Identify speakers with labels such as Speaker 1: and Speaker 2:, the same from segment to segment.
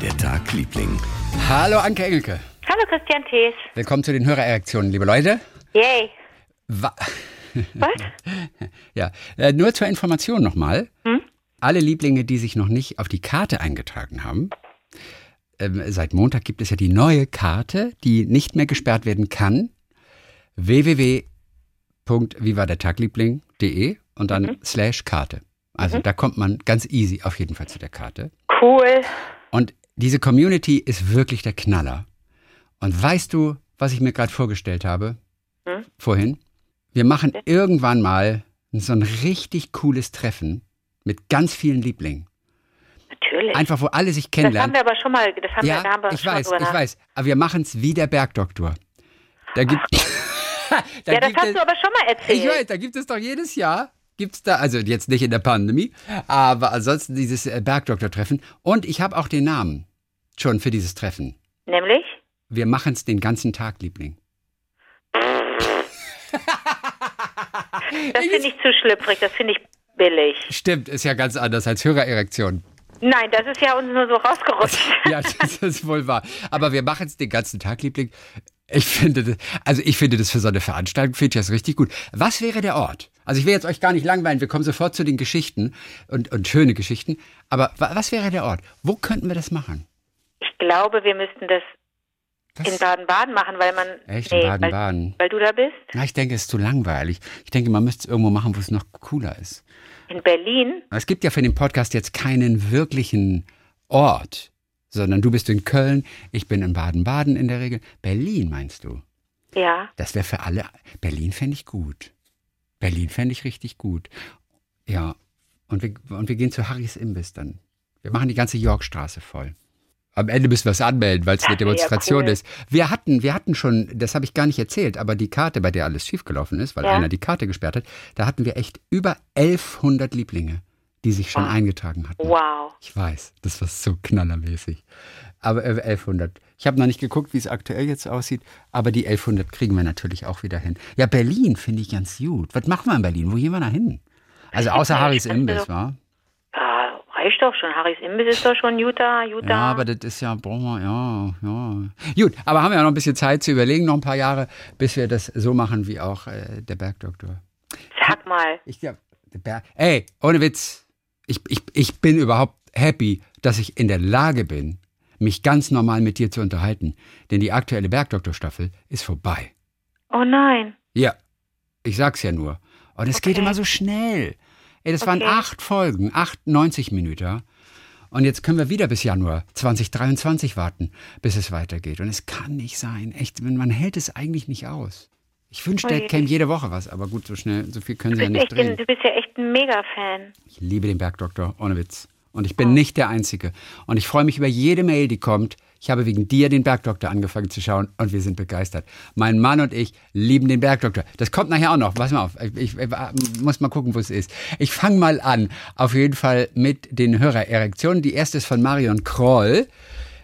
Speaker 1: der Tag, Liebling?
Speaker 2: Hallo Anke Engelke.
Speaker 3: Hallo Christian Thees.
Speaker 2: Willkommen zu den Hörererektionen, liebe Leute.
Speaker 3: Yay.
Speaker 2: Wa
Speaker 3: Was?
Speaker 2: ja, äh, nur zur Information nochmal.
Speaker 3: Hm?
Speaker 2: Alle Lieblinge, die sich noch nicht auf die Karte eingetragen haben, ähm, seit Montag gibt es ja die neue Karte, die nicht mehr gesperrt werden kann. www.vivadertagliebling.de und dann slash Karte. Also da kommt man ganz easy auf jeden Fall zu der Karte.
Speaker 3: Cool.
Speaker 2: Und diese Community ist wirklich der Knaller. Und weißt du, was ich mir gerade vorgestellt habe?
Speaker 3: Hm?
Speaker 2: Vorhin? Wir machen irgendwann mal so ein richtig cooles Treffen mit ganz vielen Lieblingen.
Speaker 3: Natürlich.
Speaker 2: Einfach, wo alle sich
Speaker 3: das haben
Speaker 2: kennenlernen.
Speaker 3: wir aber schon mal, das haben wir,
Speaker 2: ja,
Speaker 3: da haben wir
Speaker 2: ich
Speaker 3: schon
Speaker 2: weiß, ich weiß. Aber wir machen es wie der Bergdoktor. Da gibt, da
Speaker 3: Ja, das
Speaker 2: gibt
Speaker 3: hast
Speaker 2: es,
Speaker 3: du aber schon mal erzählt.
Speaker 2: ich weiß, da gibt es doch jedes Jahr, gibt's da, also jetzt nicht in der Pandemie, aber ansonsten dieses äh, Bergdoktor-Treffen. Und ich habe auch den Namen schon für dieses Treffen.
Speaker 3: Nämlich?
Speaker 2: Wir machen es den ganzen Tag, Liebling.
Speaker 3: Das finde ich zu schlüpfrig, das finde ich billig.
Speaker 2: Stimmt, ist ja ganz anders als Hörererektion.
Speaker 3: Nein, das ist ja uns nur so rausgerutscht.
Speaker 2: Ja, das ist wohl wahr. Aber wir machen es den ganzen Tag, Liebling. Ich finde das, also ich finde das für so eine Veranstaltung, finde ich das richtig gut. Was wäre der Ort? Also ich will jetzt euch gar nicht langweilen, wir kommen sofort zu den Geschichten und, und schöne Geschichten. Aber wa- was wäre der Ort? Wo könnten wir das machen?
Speaker 3: Ich glaube, wir müssten das in Baden-Baden machen, weil man.
Speaker 2: Echt, in Baden-Baden?
Speaker 3: Weil, weil du da bist?
Speaker 2: Na, ich denke, es ist zu langweilig. Ich denke, man müsste es irgendwo machen, wo es noch cooler ist.
Speaker 3: In Berlin?
Speaker 2: Es gibt ja für den Podcast jetzt keinen wirklichen Ort, sondern du bist in Köln, ich bin in Baden-Baden in der Regel. Berlin meinst du?
Speaker 3: Ja.
Speaker 2: Das wäre für alle. Berlin fände ich gut. Berlin fände ich richtig gut. Ja. Und wir, und wir gehen zu Harrys Imbiss dann. Wir machen die ganze Yorkstraße voll. Am Ende müssen wir es anmelden, weil es eine
Speaker 3: ja
Speaker 2: Demonstration
Speaker 3: cool.
Speaker 2: ist. Wir hatten, wir hatten schon, das habe ich gar nicht erzählt, aber die Karte, bei der alles schiefgelaufen ist, weil
Speaker 3: Ja.
Speaker 2: einer die Karte gesperrt hat, da hatten wir echt über 1100 Lieblinge, die sich schon eingetragen hatten.
Speaker 3: Wow.
Speaker 2: Ich weiß, das war so knallermäßig. Aber äh, 1100. Ich habe noch nicht geguckt, wie es aktuell jetzt aussieht, aber die 1100 kriegen wir natürlich auch wieder hin. Ja, Berlin finde ich ganz gut. Was machen wir in Berlin? Wo gehen wir da hin? Also außer Harrys Imbiss, wa?
Speaker 3: Reicht doch schon. Harrys Imbiss ist doch schon Utah, Utah.
Speaker 2: Ja, aber das ist ja, brauchen wir, ja, ja. Gut, aber haben wir ja noch ein bisschen Zeit zu überlegen, noch ein paar Jahre, bis wir das so machen wie auch äh, der Bergdoktor.
Speaker 3: Sag mal.
Speaker 2: Ich glaube, Berg. Ey, ohne Witz. Ich, ich, ich bin überhaupt happy, dass ich in der Lage bin, mich ganz normal mit dir zu unterhalten. Denn die aktuelle Bergdoktor-Staffel ist vorbei.
Speaker 3: Oh nein.
Speaker 2: Ja, ich sag's ja nur. Und es geht
Speaker 3: Okay.
Speaker 2: immer so schnell. Ey, das waren
Speaker 3: Okay.
Speaker 2: acht Folgen, acht 90 Minuten. Und jetzt können wir wieder bis Januar 2023 warten, bis es weitergeht. Und es kann nicht sein. Echt, man hält es eigentlich nicht aus. Ich wünschte, es käme jede Woche was, aber gut, so schnell, so viel können sie ja nicht drehen.
Speaker 3: ein, du bist ja echt ein Mega-Fan.
Speaker 2: Ich liebe den Bergdoktor, ohne Witz. Und ich bin nicht der Einzige. Und ich freue mich über jede Mail, die kommt. Ich habe wegen dir den Bergdoktor angefangen zu schauen und wir sind begeistert. Mein Mann und ich lieben den Bergdoktor. Das kommt nachher auch noch. Pass mal auf. Ich, ich, ich muss mal gucken, wo es ist. Ich fange mal an. Auf jeden Fall mit den Hörererektionen. Die erste ist von Marion Kroll.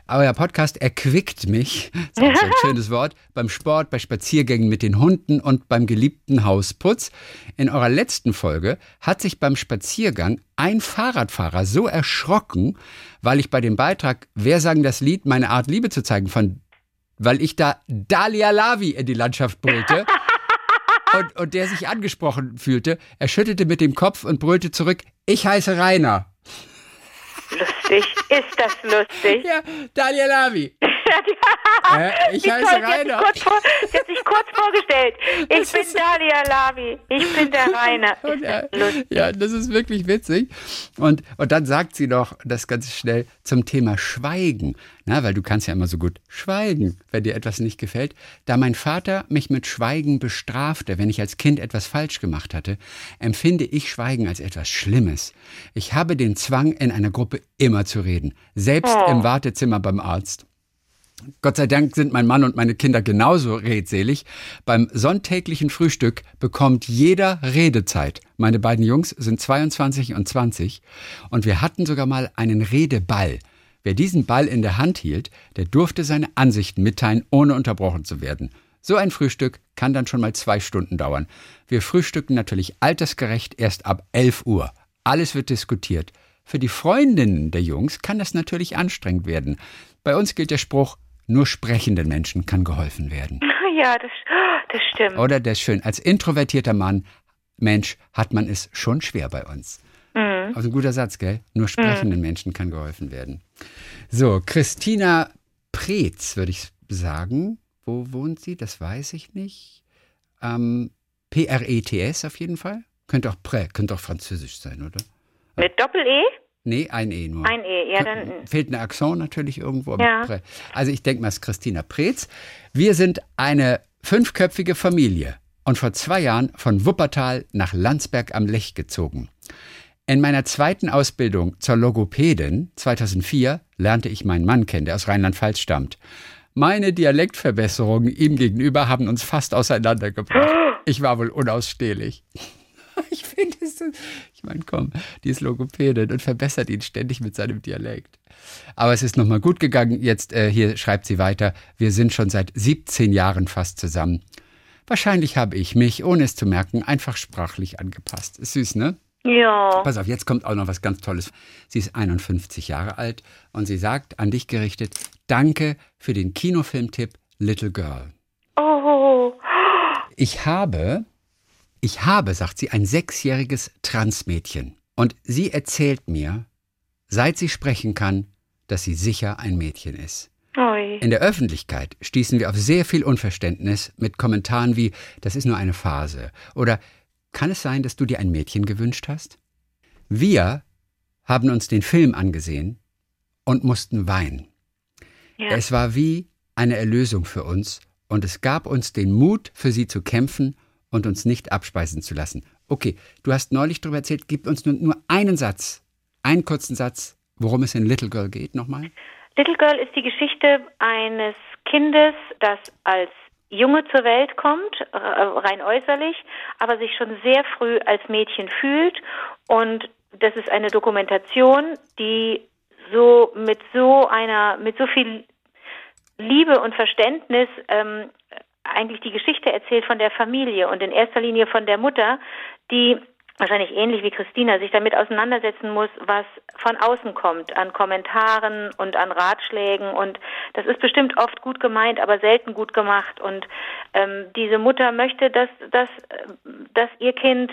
Speaker 2: Euer Podcast erquickt mich, das ist auch so ein schönes Wort, beim Sport, bei Spaziergängen mit den Hunden und beim geliebten Hausputz. In eurer letzten Folge hat sich beim Spaziergang ein Fahrradfahrer so erschrocken, weil ich bei dem Beitrag Wer sagen das Lied, meine Art Liebe zu zeigen, von, weil ich da Dalia Lavi in die Landschaft brüllte. Und, und der sich angesprochen fühlte, er schüttelte mit dem Kopf und brüllte zurück, ich heiße Rainer.
Speaker 3: Lustig. ist das lustig?
Speaker 2: Ja, Daniel Lavi. Äh, ich
Speaker 3: Wie
Speaker 2: heiße Rainer.
Speaker 3: sie hat sich kurz vorgestellt. Ich
Speaker 2: Das
Speaker 3: bin Dalia Lavi. Ich bin der Rainer.
Speaker 2: Äh,
Speaker 3: das lustig?
Speaker 2: ja, das ist wirklich witzig. Und, und dann sagt sie noch das ganz schnell zum Thema Schweigen. Na, weil du kannst ja immer so gut schweigen, wenn dir etwas nicht gefällt. Da mein Vater mich mit Schweigen bestrafte, wenn ich als Kind etwas falsch gemacht hatte, empfinde ich Schweigen als etwas Schlimmes. Ich habe den Zwang, in einer Gruppe immer zu reden. Selbst
Speaker 3: Oh.
Speaker 2: im Wartezimmer beim Arzt. Gott sei Dank sind mein Mann und meine Kinder genauso redselig. Beim sonntäglichen Frühstück bekommt jeder Redezeit. Meine beiden Jungs sind 22 und 20 und wir hatten sogar mal einen Redeball. Wer diesen Ball in der Hand hielt, der durfte seine Ansichten mitteilen, ohne unterbrochen zu werden. So ein Frühstück kann dann schon mal zwei Stunden dauern. Wir frühstücken natürlich altersgerecht erst ab 11 Uhr. Alles wird diskutiert. für die Freundinnen der Jungs kann das natürlich anstrengend werden. Bei uns gilt der Spruch, nur sprechenden Menschen kann geholfen werden.
Speaker 3: Ja, das, das stimmt.
Speaker 2: Oder der ist schön. Als introvertierter Mann, Mensch, hat man es schon schwer bei uns. Mhm. Also ein guter Satz, gell? Nur sprechenden mhm. Menschen kann geholfen werden. So, Christina Preetz, würde ich sagen. Wo wohnt sie? Das weiß ich nicht. Ähm, P-R-E-T-S auf jeden Fall. Könnte auch Prä, könnte auch französisch sein, oder?
Speaker 3: Mit Doppel-E?
Speaker 2: Nee, ein E nur.
Speaker 3: Ein E, ja, dann.
Speaker 2: Fehlt ein Akzent natürlich irgendwo. Ja. Also ich denke mal, es ist Christina Preetz. Wir sind eine fünfköpfige Familie und vor zwei Jahren von Wuppertal nach Landsberg am Lech gezogen. In meiner zweiten Ausbildung zur Logopädin 2004 lernte ich meinen Mann kennen, der aus Rheinland-Pfalz stammt. Meine Dialektverbesserungen ihm gegenüber haben uns fast auseinandergebracht. Ich war wohl unausstehlich. Ich finde es so. Ich meine, komm, die ist Logopädin und verbessert ihn ständig mit seinem Dialekt. Aber es ist nochmal gut gegangen. Jetzt, äh, hier schreibt sie weiter, wir sind schon seit 17 Jahren fast zusammen. Wahrscheinlich habe ich mich, ohne es zu merken, einfach sprachlich angepasst. Ist süß, ne?
Speaker 3: Ja.
Speaker 2: Pass auf, jetzt kommt auch noch was ganz Tolles. Sie ist 51 Jahre alt und sie sagt, an dich gerichtet, danke für den Kinofilmtipp Little Girl.
Speaker 3: Oh.
Speaker 2: Ich habe, ich habe, sagt sie, ein sechsjähriges Transmädchen. Und sie erzählt mir, seit sie sprechen kann, dass sie sicher ein Mädchen ist.
Speaker 3: Oi.
Speaker 2: In der Öffentlichkeit stießen wir auf sehr viel Unverständnis mit Kommentaren wie, das ist nur eine Phase oder kann es sein, dass du dir ein Mädchen gewünscht hast? Wir haben uns den Film angesehen und mussten weinen. Ja. Es war wie eine Erlösung für uns und es gab uns den Mut, für sie zu kämpfen und uns nicht abspeisen zu lassen. Okay, du hast neulich darüber erzählt, gib uns nur, nur einen Satz, einen kurzen Satz, worum es in Little Girl geht nochmal.
Speaker 3: Little Girl ist die Geschichte eines Kindes, das als Junge zur Welt kommt, äh, rein äußerlich, aber sich schon sehr früh als Mädchen fühlt. Und das ist eine Dokumentation, die so mit so einer, mit so viel Liebe und Verständnis ähm, eigentlich die Geschichte erzählt von der Familie und in erster Linie von der Mutter, die wahrscheinlich ähnlich wie Christina, sich damit auseinandersetzen muss, was von außen kommt, an Kommentaren und an Ratschlägen. Und das ist bestimmt oft gut gemeint, aber selten gut gemacht. Und ähm, diese Mutter möchte, dass, dass, dass ihr Kind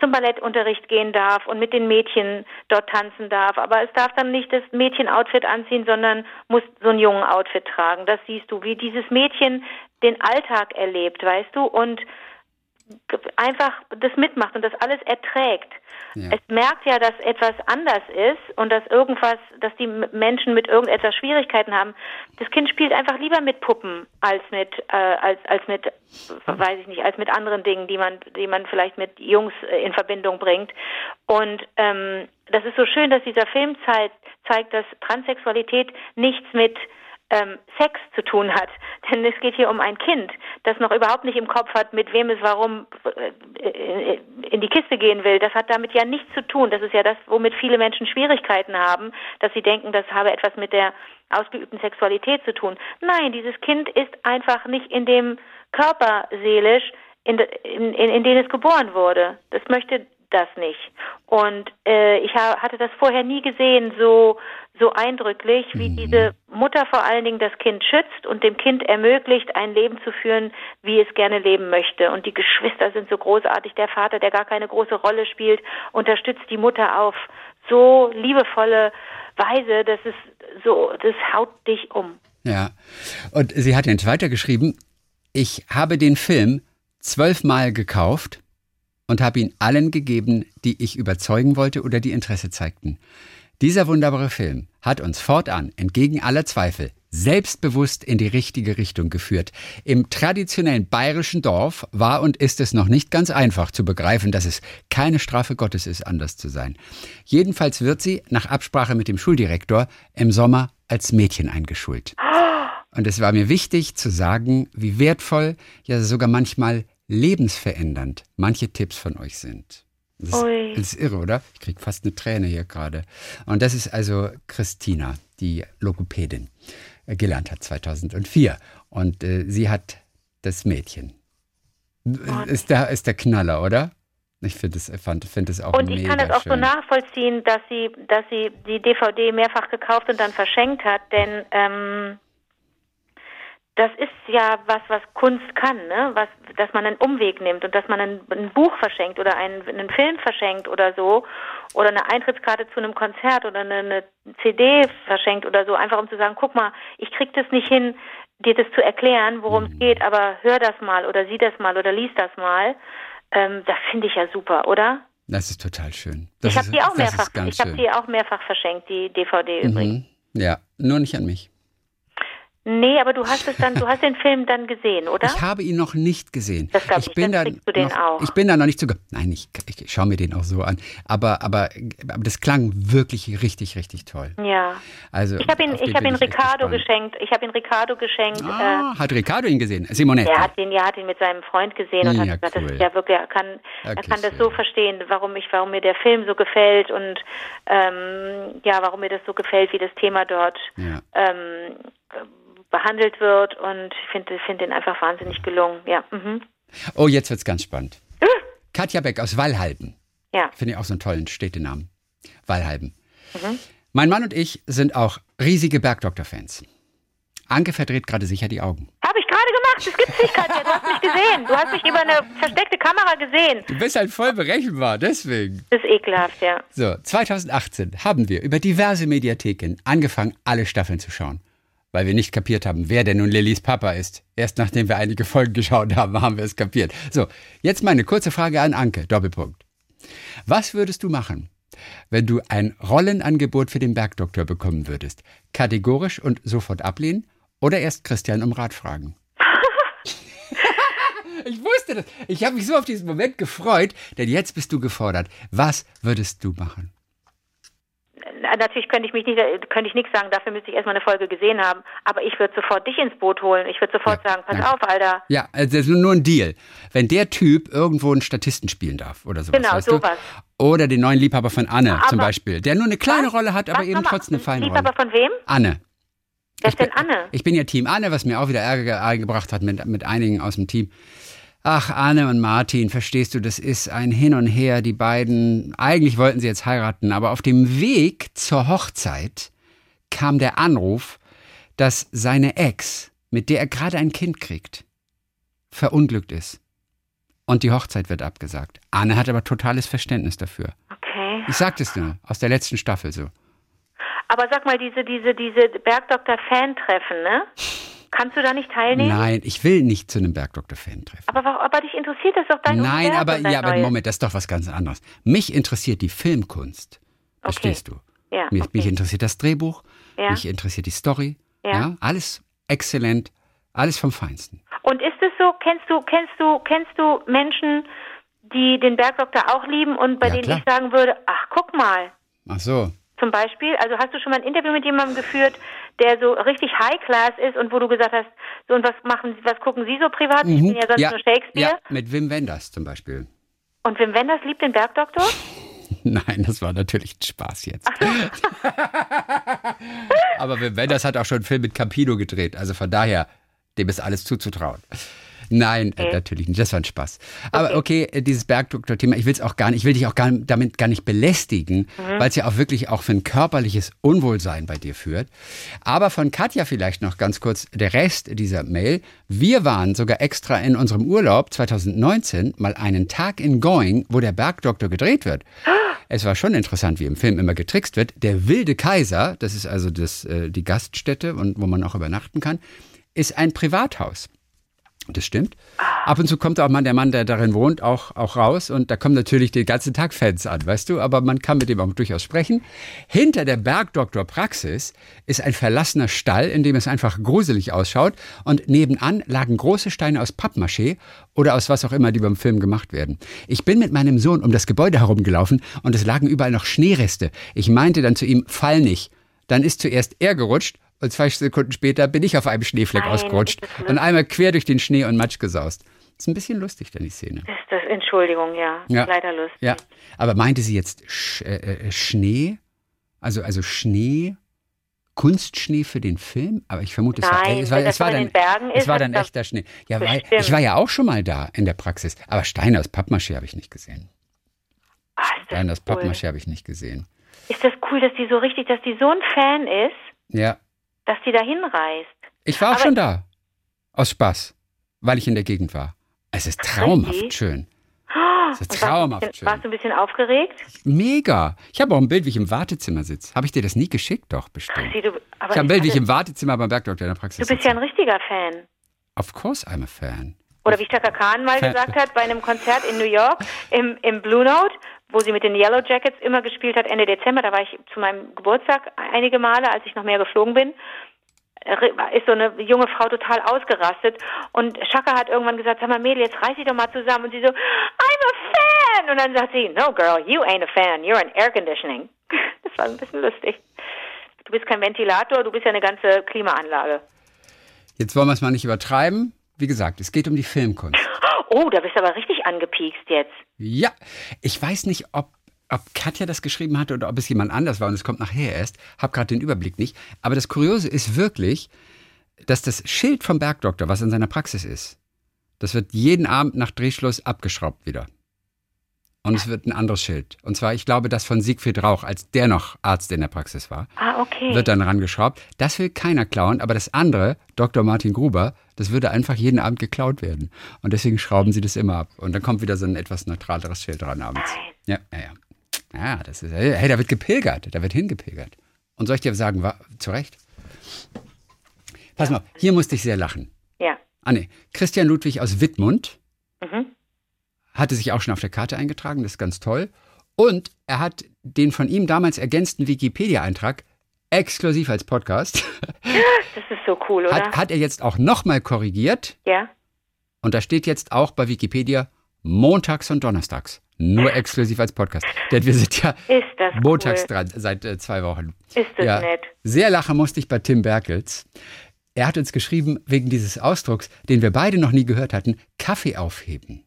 Speaker 3: zum Ballettunterricht gehen darf und mit den Mädchen dort tanzen darf. Aber es darf dann nicht das Mädchenoutfit anziehen, sondern muss so ein jungen Outfit tragen. Das siehst du, wie dieses Mädchen den Alltag erlebt, weißt du, und einfach das mitmacht und das alles erträgt. Ja. Es merkt ja, dass etwas anders ist und dass irgendwas, dass die Menschen mit irgendetwas Schwierigkeiten haben. Das Kind spielt einfach lieber mit Puppen als mit äh, als als mit weiß ich nicht als mit anderen Dingen, die man die man vielleicht mit Jungs äh, in Verbindung bringt. Und ähm, das ist so schön, dass dieser Film zeigt, zeigt, dass Transsexualität nichts mit ähm, Sex zu tun hat. Denn es geht hier um ein Kind, das noch überhaupt nicht im Kopf hat, mit wem es warum äh, in die Kiste gehen will. Das hat damit ja nichts zu tun. Das ist ja das, womit viele Menschen Schwierigkeiten haben, dass sie denken, das habe etwas mit der ausgeübten Sexualität zu tun. Nein, dieses Kind ist einfach nicht in dem Körper seelisch, in, in, in, in den es geboren wurde. Das möchte das nicht. Und äh, ich hatte das vorher nie gesehen, so so eindrücklich, wie mhm. diese Mutter vor allen Dingen das Kind schützt und dem Kind ermöglicht, ein Leben zu führen, wie es gerne leben möchte. Und die Geschwister sind so großartig. Der Vater, der gar keine große Rolle spielt, unterstützt die Mutter auf so liebevolle Weise, dass es so, das haut dich um.
Speaker 2: Ja. Und sie hat jetzt weitergeschrieben, ich habe den Film zwölfmal gekauft und habe ihn allen gegeben, die ich überzeugen wollte oder die Interesse zeigten. Dieser wunderbare Film hat uns fortan, entgegen aller Zweifel, selbstbewusst in die richtige Richtung geführt. Im traditionellen bayerischen Dorf war und ist es noch nicht ganz einfach zu begreifen, dass es keine Strafe Gottes ist, anders zu sein. Jedenfalls wird sie, nach Absprache mit dem Schuldirektor, im Sommer als Mädchen eingeschult. Und es war mir wichtig zu sagen, wie wertvoll, ja sogar manchmal lebensverändernd manche Tipps von euch sind. Das ist, das ist, irre, oder? Ich kriege fast eine Träne hier gerade. Und das ist also Christina, die Logopädin, äh, gelernt hat 2004. Und äh, sie hat das Mädchen. Oh, ist, der, ist der Knaller, oder? Ich finde es find es auch
Speaker 3: Und ich kann es auch
Speaker 2: schön.
Speaker 3: so nachvollziehen, dass sie, dass sie die DVD mehrfach gekauft und dann verschenkt hat, denn ähm, das ist ja was, was Kunst kann, ne? Was, dass man einen Umweg nimmt und dass man ein, ein Buch verschenkt oder einen, einen Film verschenkt oder so oder eine Eintrittskarte zu einem Konzert oder eine, eine CD verschenkt oder so, einfach um zu sagen, guck mal, ich krieg das nicht hin, dir das zu erklären, worum es
Speaker 2: Mhm.
Speaker 3: geht, aber hör das mal oder sieh das mal oder lies das mal. Ähm, das finde ich ja super, oder?
Speaker 2: Das ist total schön. Das
Speaker 3: ich habe die auch mehrfach, ich habe die auch mehrfach verschenkt, die DVD übrigens.
Speaker 2: Mhm. Ja, nur nicht an mich.
Speaker 3: Nee, aber du hast es dann, du hast den Film dann gesehen, oder?
Speaker 2: Ich habe ihn noch nicht gesehen.
Speaker 3: Das glaub
Speaker 2: ich
Speaker 3: ich,
Speaker 2: bin
Speaker 3: dann
Speaker 2: da
Speaker 3: du den
Speaker 2: noch,
Speaker 3: auch.
Speaker 2: Ich bin da noch nicht sogar. Nein, ich, ich schaue mir den auch so an. Aber, aber, aber das klang wirklich richtig, richtig toll.
Speaker 3: ja.
Speaker 2: Also,
Speaker 3: Ich habe ihn, ich habe ihn Ricardo geschenkt. Ich habe ihn Ricardo geschenkt. Äh,
Speaker 2: Ah, hat Ricardo ihn gesehen? Simonetta.
Speaker 3: er hat ihn, ja, hat ihn mit seinem Freund gesehen und
Speaker 2: Ja,
Speaker 3: hat gesagt,
Speaker 2: cool.
Speaker 3: das ist ja wirklich, er kann, er
Speaker 2: Okay,
Speaker 3: kann das so verstehen, warum ich, warum mir der Film so gefällt und ähm, ja, warum mir das so gefällt, wie das Thema dort
Speaker 2: Ja.
Speaker 3: ähm, behandelt wird und ich finde finde den einfach wahnsinnig gelungen. Ja, mhm.
Speaker 2: Oh, jetzt wird's ganz spannend. Katja Beck aus Wallhalben.
Speaker 3: ja.
Speaker 2: Finde ich auch so einen tollen Städtenamen. Wallhalben.
Speaker 3: Mhm.
Speaker 2: Mein Mann und ich sind auch riesige Bergdoktor-Fans. Anke verdreht gerade sicher die Augen.
Speaker 3: Habe ich gerade gemacht. Das gibt's nicht, Katja. Du hast mich gesehen. Du hast mich über eine versteckte Kamera gesehen.
Speaker 2: Du bist halt voll berechenbar, deswegen.
Speaker 3: Das ist ekelhaft, ja.
Speaker 2: So, 2018 haben wir über diverse Mediatheken angefangen, alle Staffeln zu schauen. Weil wir nicht kapiert haben, wer denn nun Lillys Papa ist. Erst nachdem wir einige Folgen geschaut haben, haben wir es kapiert. So, jetzt meine kurze Frage an Anke, Doppelpunkt. Was würdest du machen, wenn du ein Rollenangebot für den Bergdoktor bekommen würdest? Kategorisch und sofort ablehnen oder erst Christian um Rat fragen? ich wusste das. Ich habe mich so auf diesen Moment gefreut, denn jetzt bist du gefordert. Was würdest du machen?
Speaker 3: Na, Natürlich könnte ich mich nicht, könnte ich nichts sagen, dafür müsste ich erstmal eine Folge gesehen haben. Aber ich würde sofort dich ins Boot holen. Ich würde sofort
Speaker 2: Ja,
Speaker 3: sagen, pass
Speaker 2: danke.
Speaker 3: auf, Alter.
Speaker 2: Ja, also das ist nur ein Deal. Wenn der Typ irgendwo einen Statisten spielen darf oder sowas,
Speaker 3: Genau,
Speaker 2: weißt
Speaker 3: sowas.
Speaker 2: du? Oder den neuen Liebhaber von Anne
Speaker 3: Aber-
Speaker 2: zum Beispiel, der nur eine kleine Rolle hat, aber
Speaker 3: Was
Speaker 2: eben trotzdem eine feine
Speaker 3: Liebhaber
Speaker 2: Rolle.
Speaker 3: von wem?
Speaker 2: Anne.
Speaker 3: Wer ist denn Anne?
Speaker 2: Ich bin ja Team Anne, was mir auch wieder Ärger eingebracht hat mit, mit einigen aus dem Team. Ach, Anne und Martin, verstehst du, das ist ein Hin und Her. Die beiden, eigentlich wollten sie jetzt heiraten, aber auf dem Weg zur Hochzeit kam der Anruf, dass seine Ex, mit der er gerade ein Kind kriegt, verunglückt ist. Und die Hochzeit wird abgesagt. Anne hat aber totales Verständnis dafür.
Speaker 3: Okay.
Speaker 2: Ich sagte es nur, aus der letzten Staffel so.
Speaker 3: Aber sag mal, diese, diese, diese Bergdoktor-Fan-Treffen, ne? Kannst du da nicht teilnehmen?
Speaker 2: Nein, ich will nicht zu einem Bergdoktor-Fan treffen.
Speaker 3: Aber, aber dich interessiert das doch dein
Speaker 2: Nein,
Speaker 3: Universum,
Speaker 2: aber
Speaker 3: dein
Speaker 2: ja, aber. Moment, das ist doch was ganz anderes. Mich interessiert die Filmkunst. Verstehst du?
Speaker 3: Ja,
Speaker 2: Mich,
Speaker 3: okay.
Speaker 2: mich interessiert das Drehbuch,
Speaker 3: Ja.
Speaker 2: mich interessiert die Story.
Speaker 3: Ja.
Speaker 2: Ja. alles exzellent, alles vom Feinsten.
Speaker 3: Und ist es so, kennst du, kennst du, kennst du Menschen, die den Bergdoktor auch lieben und bei
Speaker 2: Ja,
Speaker 3: denen
Speaker 2: klar.
Speaker 3: ich sagen würde, ach guck mal,
Speaker 2: Ach so.
Speaker 3: Zum Beispiel, also hast du schon mal ein Interview mit jemandem geführt, der so richtig High Class ist und wo du gesagt hast, so und was machen, Sie- was gucken Sie so privat? Ich bin ja sonst
Speaker 2: Mhm. ja,
Speaker 3: nur Shakespeare.
Speaker 2: ja, mit Wim Wenders zum Beispiel.
Speaker 3: Und Wim Wenders liebt den Bergdoktor?
Speaker 2: Nein, das war natürlich ein Spaß jetzt. Aber Wim Wenders hat auch schon einen Film mit Campino gedreht, also von daher, dem ist alles zuzutrauen. Nein, äh, natürlich nicht. Das war ein Spaß. Aber okay, äh, dieses Bergdoktor-Thema, ich will es auch gar nicht, ich will dich auch gar, damit gar nicht belästigen, weil es ja auch wirklich auch für ein körperliches Unwohlsein bei dir führt. Aber von Katja vielleicht noch ganz kurz der Rest dieser Mail. Wir waren sogar extra in unserem Urlaub 2019 mal einen Tag in Going, wo der Bergdoktor gedreht wird. Es war schon interessant, wie im Film immer getrickst wird. Der wilde Kaiser, das ist also das, äh, die Gaststätte und wo man auch übernachten kann, ist ein Privathaus. Das stimmt. Ab und zu kommt auch mal der Mann, der darin wohnt, auch, auch raus. Und da kommen natürlich den ganzen Tag Fans an, weißt du? Aber man kann mit dem auch durchaus sprechen. Hinter der Bergdoktor-Praxis ist ein verlassener Stall, in dem es einfach gruselig ausschaut. Und nebenan lagen große Steine aus Pappmaché oder aus was auch immer, die beim Film gemacht werden. Ich bin mit meinem Sohn um das Gebäude herumgelaufen und es lagen überall noch Schneereste. Ich meinte dann zu ihm, fall nicht. Dann ist zuerst er gerutscht und zwei Sekunden später bin ich auf einem Schneefleck
Speaker 3: Nein,
Speaker 2: ausgerutscht
Speaker 3: ist
Speaker 2: und einmal quer durch den Schnee und Matsch gesaust. ist ein bisschen lustig, dann die Szene.
Speaker 3: Das, das, Entschuldigung, ja.
Speaker 2: Ja.
Speaker 3: Leider lustig.
Speaker 2: Ja, aber meinte sie jetzt Sch äh, äh, Schnee? Also, also Schnee, Kunstschnee für den Film? Aber ich vermute, es war,
Speaker 3: Nein,
Speaker 2: es war, es war dann,
Speaker 3: Bergen
Speaker 2: es
Speaker 3: ist,
Speaker 2: war dann echter Schnee. Ja, weil, ich war ja auch schon mal da in der Praxis, aber Steine aus Pappmaché habe ich nicht gesehen. Nein, das
Speaker 3: cool.
Speaker 2: Pappmaché habe ich nicht gesehen.
Speaker 3: Ist das cool, dass die so richtig, dass die so ein Fan ist,
Speaker 2: Ja,
Speaker 3: dass die da hinreist?
Speaker 2: ich war auch
Speaker 3: Aber-
Speaker 2: schon da. Aus Spaß, weil ich in der Gegend war. Es ist traumhaft
Speaker 3: richtig?
Speaker 2: schön.
Speaker 3: Oh,
Speaker 2: ist
Speaker 3: und warst,
Speaker 2: traumhaft
Speaker 3: du ein bisschen,
Speaker 2: schön.
Speaker 3: warst du ein bisschen aufgeregt?
Speaker 2: Mega. Ich habe auch ein Bild, wie ich im Wartezimmer sitze. Habe ich dir das nie geschickt? Doch, bestimmt.
Speaker 3: Sie, du,
Speaker 2: Ich habe ein Bild, wie ich
Speaker 3: hatte-
Speaker 2: im Wartezimmer beim Bergdoktor in der Praxis
Speaker 3: du bist ja
Speaker 2: sitze.
Speaker 3: ein richtiger Fan.
Speaker 2: Of course I'm a fan.
Speaker 3: Oder wie Chaka Khan mal
Speaker 2: Fan-
Speaker 3: gesagt hat, bei einem Konzert in New York im, im Blue Note, wo sie mit den Yellow Jackets immer gespielt hat, Ende Dezember, da war ich zu meinem Geburtstag einige Male, als ich noch mehr geflogen bin, äh, ist so eine junge Frau total ausgerastet und Chaka hat irgendwann gesagt, sag mal Mädel, jetzt reiß dich doch mal zusammen und sie so, I'm a fan! Und dann sagt sie, no girl, you ain't a fan, you're an air conditioning. Das war ein bisschen lustig. Du bist kein Ventilator, du bist ja eine ganze Klimaanlage.
Speaker 2: Jetzt wollen wir es mal nicht übertreiben. Wie gesagt, es geht um die Filmkunst.
Speaker 3: Oh, da bist du aber richtig angepiekst jetzt.
Speaker 2: Ja, ich weiß nicht, ob, ob Katja das geschrieben hatte oder ob es jemand anders war und es kommt nachher erst. Hab gerade den Überblick nicht. Aber das Kuriose ist wirklich, dass das Schild vom Bergdoktor, was in seiner Praxis ist, das wird jeden Abend nach Drehschluss abgeschraubt wieder. Und es wird ein anderes Schild. Und zwar, ich glaube, das von Siegfried Rauch, als der noch Arzt in der Praxis war,
Speaker 3: Ah, okay.
Speaker 2: wird dann rangeschraubt. Das will keiner klauen, aber das andere, Dr. Martin Gruber, das würde einfach jeden Abend geklaut werden. Und deswegen schrauben sie das immer ab. Und dann kommt wieder so ein etwas neutraleres Schild dran abends. Ja, ja, ja. Ja, das ist, hey, da wird gepilgert, da wird hingepilgert. Und soll ich dir sagen, war, zu Recht? Pass mal, hier musste ich sehr lachen.
Speaker 3: ja.
Speaker 2: Ah, nee, Christian Ludwig aus Wittmund
Speaker 3: Mhm.
Speaker 2: Hatte sich auch schon auf der Karte eingetragen, das ist ganz toll. Und er hat den von ihm damals ergänzten Wikipedia-Eintrag exklusiv als Podcast,
Speaker 3: Das ist so cool, oder?
Speaker 2: hat, hat er jetzt auch nochmal korrigiert.
Speaker 3: ja.
Speaker 2: Und da steht jetzt auch bei Wikipedia montags und donnerstags. Nur exklusiv als Podcast. Denn wir sind ja montags
Speaker 3: cool.
Speaker 2: dran, seit äh, zwei Wochen.
Speaker 3: Ist das
Speaker 2: ja.
Speaker 3: nett.
Speaker 2: Sehr lachen musste ich bei Tim Berkels. Er hat uns geschrieben, wegen dieses Ausdrucks, den wir beide noch nie gehört hatten, Kaffee aufheben.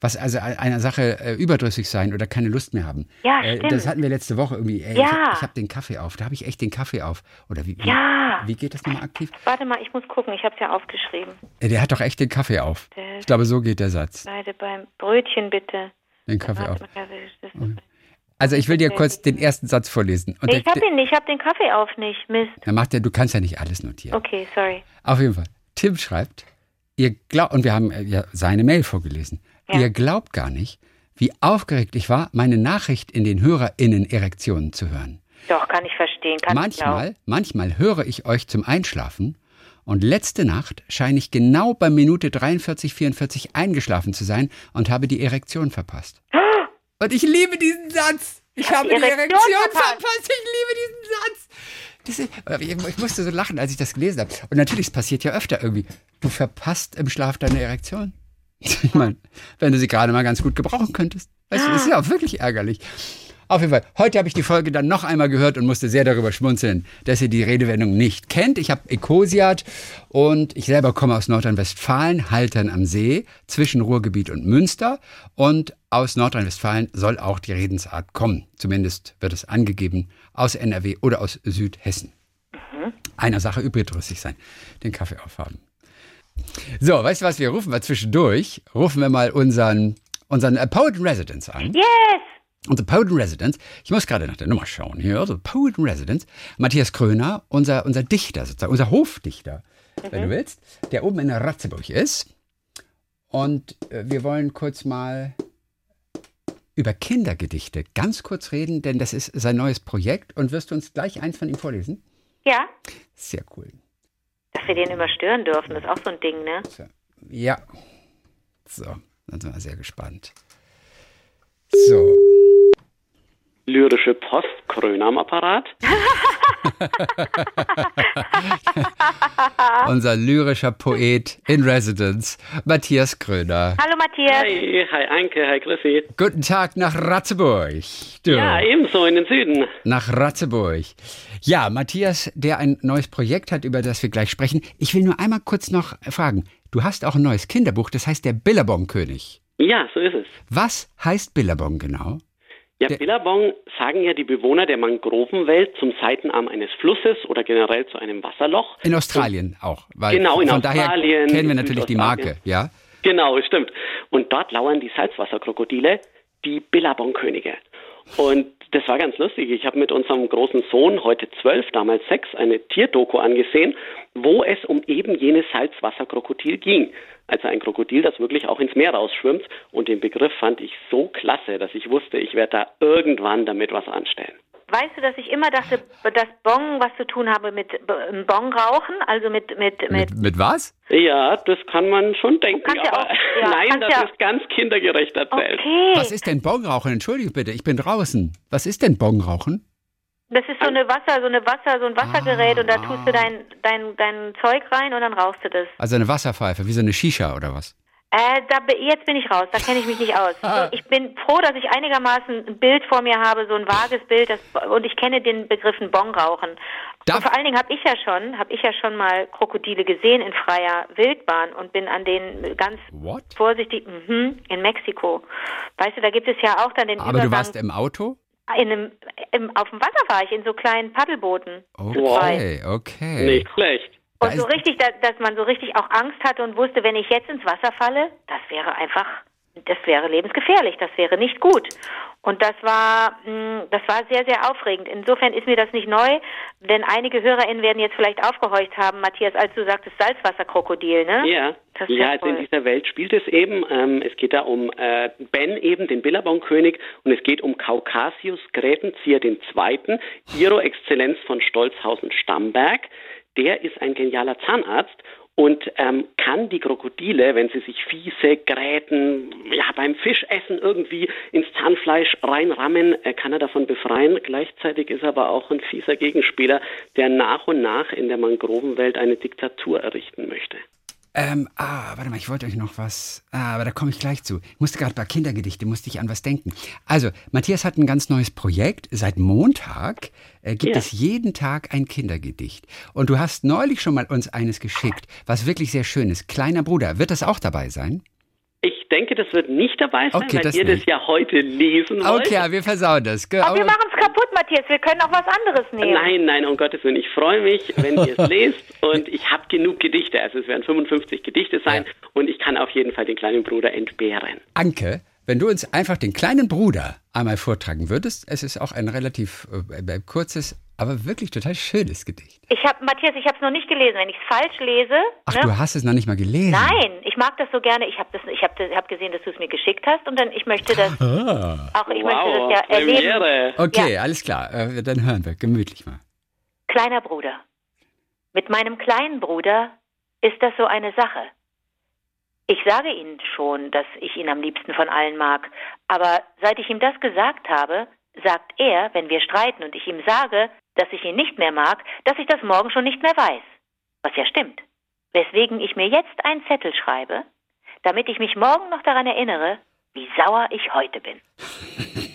Speaker 2: Was also einer Sache äh, überdrüssig sein oder keine Lust mehr haben.
Speaker 3: Ja,
Speaker 2: äh,
Speaker 3: stimmt.
Speaker 2: Das hatten wir letzte Woche irgendwie. Ey,
Speaker 3: Ja.
Speaker 2: Ich, hab- ich habe den Kaffee auf. Da habe ich echt den Kaffee auf. Oder wie, wie,
Speaker 3: Ja.
Speaker 2: wie geht das nochmal aktiv?
Speaker 3: Warte mal, ich muss gucken, ich habe es ja aufgeschrieben.
Speaker 2: Äh, Der hat doch echt den Kaffee auf.
Speaker 3: Der-
Speaker 2: Ich glaube, so geht der Satz.
Speaker 3: Beide beim Brötchen bitte.
Speaker 2: Den Kaffee auf. Also ich will dir kurz den ersten Satz vorlesen. Und
Speaker 3: ich habe ihn nicht, ich habe den Kaffee auf nicht. Mist.
Speaker 2: der macht ja, du kannst ja nicht alles notieren.
Speaker 3: Okay, sorry.
Speaker 2: Auf jeden Fall. Tim schreibt, ihr glaubt, und wir haben äh, ja seine Mail vorgelesen.
Speaker 3: Ja.
Speaker 2: Ihr glaubt gar nicht, wie aufgeregt ich war, meine Nachricht in den HörerInnen-Erektionen zu hören.
Speaker 3: Doch, kann ich verstehen. Kann Ich glauben.
Speaker 2: Manchmal, manchmal höre ich euch zum Einschlafen und letzte Nacht scheine ich genau bei Minute 43, 44 eingeschlafen zu sein und habe die Erektion verpasst. Und ich liebe diesen Satz. Ich habe die
Speaker 3: Erektion
Speaker 2: Erektion
Speaker 3: verpasst.
Speaker 2: verpasst. Ich liebe diesen Satz. Ist, ich, ich musste so lachen, als ich das gelesen habe. Und natürlich, es passiert ja öfter irgendwie. Du verpasst im Schlaf deine Erektion. Ich meine, wenn du sie gerade mal ganz gut gebrauchen könntest. Weißt du, das ist ja auch wirklich ärgerlich. Auf jeden Fall, heute habe ich die Folge dann noch einmal gehört und musste sehr darüber schmunzeln, dass ihr die Redewendung nicht kennt. Ich habe Ecosiat und ich selber komme aus Nordrhein-Westfalen, Haltern am See, zwischen Ruhrgebiet und Münster. Und aus Nordrhein-Westfalen soll auch die Redensart kommen. Zumindest wird es angegeben aus NRW oder aus Südhessen. Einer Sache übrig sein, den Kaffee aufhaben. So, weißt du was, wir rufen mal zwischendurch, rufen wir mal unseren, unseren äh, Poet in Residence an.
Speaker 3: Yes!
Speaker 2: Unser Poet in Residence, ich muss gerade nach der Nummer schauen hier, also Poet in Residence, Matthias Kröner, unser, unser Dichter sozusagen, unser Hofdichter, wenn du willst, der oben in Ratzeburg ist. Und äh, wir wollen kurz mal über Kindergedichte ganz kurz reden, denn das ist sein neues Projekt. Und wirst du uns gleich eins von ihm vorlesen?
Speaker 3: Ja,
Speaker 2: Sehr cool.
Speaker 3: Dass wir den immer stören dürfen, das ist auch so ein Ding, ne?
Speaker 2: Ja. So, dann sind wir sehr gespannt. So.
Speaker 1: Lyrische Post, Kröner am Apparat.
Speaker 2: Unser lyrischer Poet in Residence, Matthias Kröner.
Speaker 3: Hallo Matthias.
Speaker 1: Hi, hi Anke, hi Chrissy.
Speaker 2: Guten Tag nach Ratzeburg. Du.
Speaker 1: Ja, ebenso in den Süden.
Speaker 2: Nach Ratzeburg. Ja, Matthias, der ein neues Projekt hat, über das wir gleich sprechen. Ich will nur einmal kurz noch fragen. Du hast auch ein neues Kinderbuch, das heißt der Billabong-König.
Speaker 1: Ja, so ist es.
Speaker 2: Was heißt Billabong genau?
Speaker 1: Ja, Billabong sagen ja die Bewohner der Mangrovenwelt zum Seitenarm eines Flusses oder generell zu einem Wasserloch.
Speaker 2: In Australien auch. Weil
Speaker 1: Genau, in
Speaker 2: von
Speaker 1: Australien,
Speaker 2: daher kennen wir natürlich die. Marke, ja?
Speaker 1: Genau, stimmt. Und dort lauern die Salzwasserkrokodile, die Billabong-Könige. Und das war ganz lustig. Ich habe mit unserem großen Sohn, heute zwölf, damals sechs, eine Tierdoku angesehen, wo es um eben jenes Salzwasserkrokodil ging. Also ein Krokodil, das wirklich auch ins Meer rausschwimmt. Und den Begriff fand ich so klasse, dass ich wusste, ich werde da irgendwann damit was anstellen.
Speaker 3: Weißt du, dass ich immer dachte, dass Bong was zu tun habe mit Bong rauchen, also mit mit
Speaker 2: mit mit, mit was?
Speaker 1: Ja, das kann man schon denken,
Speaker 3: ja
Speaker 1: aber
Speaker 3: auch, ja,
Speaker 1: nein, das
Speaker 3: ja
Speaker 1: ist ganz kindergerecht erzählt.
Speaker 3: Okay.
Speaker 2: Was ist denn Bongrauchen? Entschuldige bitte, ich bin draußen. Was ist denn Bongrauchen?
Speaker 3: Das ist so eine Wasser, so eine Wasser, so ein Wassergerät
Speaker 2: Ah,
Speaker 3: und da tust du dein, dein, dein Zeug rein und dann rauchst du das.
Speaker 2: Also eine Wasserpfeife, wie so eine Shisha oder was?
Speaker 3: Äh, da, be- jetzt bin ich raus, da kenne ich mich nicht aus.
Speaker 2: Ah.
Speaker 3: Ich bin froh, dass ich einigermaßen ein Bild vor mir habe, so ein vages Bild, das, und ich kenne den Begriffen Bongrauchen.
Speaker 2: Darf-
Speaker 3: und vor allen Dingen habe ich ja schon, habe ich ja schon mal Krokodile gesehen in freier Wildbahn und bin an denen ganz
Speaker 2: What?
Speaker 3: vorsichtig, mhm, in Mexiko. Weißt du, da gibt es ja auch dann den
Speaker 2: Aber du
Speaker 3: Übergang.
Speaker 2: warst im Auto?
Speaker 3: in einem, im, auf dem Wasser war ich, in so kleinen Paddelbooten.
Speaker 2: Okay, okay.
Speaker 1: Nicht schlecht.
Speaker 2: Da
Speaker 3: Und so richtig, da, dass man so richtig auch Angst hatte und wusste, wenn ich jetzt ins Wasser falle, das wäre einfach, das wäre lebensgefährlich, das wäre nicht gut. Und das war, mh, das war sehr, sehr aufregend. Insofern ist mir das nicht neu, denn einige HörerInnen werden jetzt vielleicht aufgehorcht haben, Matthias, als du sagtst, Salzwasserkrokodil, ne?
Speaker 1: Ja,
Speaker 3: Das
Speaker 1: ja also in dieser Welt spielt es eben. Ähm, es geht da um äh, Ben eben, den Billabong-König, und es geht um Kaukasius Grätenzieher den Zweiten, Ihro Exzellenz von Stolzhausen-Stamberg. Der ist ein genialer Zahnarzt und ähm, kann die Krokodile, wenn sie sich fiese Gräten, ja, beim Fischessen irgendwie ins Zahnfleisch reinrammen, äh, kann er davon befreien. Gleichzeitig ist er aber auch ein fieser Gegenspieler, der nach und nach in der Mangrovenwelt eine Diktatur errichten möchte.
Speaker 2: Ähm, ah, warte mal, ich wollte euch noch was. Ah, aber da komme ich gleich zu. Ich musste gerade bei Kindergedichte, musste ich an was denken. Also, Matthias hat ein ganz neues Projekt. Seit Montag äh, gibt
Speaker 1: Ja.
Speaker 2: es jeden Tag ein Kindergedicht. Und du hast neulich schon mal uns eines geschickt, was wirklich sehr schön ist. Kleiner Bruder, wird das auch dabei sein?
Speaker 1: Ich denke, das wird nicht dabei sein,
Speaker 2: Okay,
Speaker 1: weil
Speaker 2: das
Speaker 1: ihr das
Speaker 2: nicht.
Speaker 1: ja heute lesen wollt.
Speaker 2: Okay, ja, wir versauen das. Ge-
Speaker 3: Aber wir machen kaputt, Matthias, wir können auch was anderes nehmen.
Speaker 1: Nein, nein, um Gottes Willen. Ich freue mich, wenn ihr es lest und ich habe genug Gedichte. Also es werden 55 Gedichte sein
Speaker 2: Ja.
Speaker 1: und ich kann auf jeden Fall den kleinen Bruder entbehren.
Speaker 2: Anke, wenn du uns einfach den kleinen Bruder einmal vortragen würdest, es ist auch ein relativ äh, kurzes, aber wirklich total schönes Gedicht.
Speaker 3: Ich habe, Matthias, ich habe es noch nicht gelesen. Wenn ich es falsch lese,
Speaker 2: Ach,
Speaker 3: ne?
Speaker 2: du hast es noch nicht mal gelesen.
Speaker 3: Nein, ich mag das so gerne. Ich habe das, ich habe das, hab gesehen, dass du es mir geschickt hast und dann ich möchte das auch, ich möchte das ja erleben.
Speaker 2: Okay, alles klar. Äh, dann hören wir gemütlich mal.
Speaker 3: Kleiner Bruder. Mit meinem kleinen Bruder ist das so eine Sache. Ich sage Ihnen schon, dass ich ihn am liebsten von allen mag, aber seit ich ihm das gesagt habe, sagt er, wenn wir streiten und ich ihm sage, dass ich ihn nicht mehr mag, dass ich das morgen schon nicht mehr weiß. Was ja stimmt. Weswegen ich mir jetzt einen Zettel schreibe, damit ich mich morgen noch daran erinnere, wie sauer ich heute bin.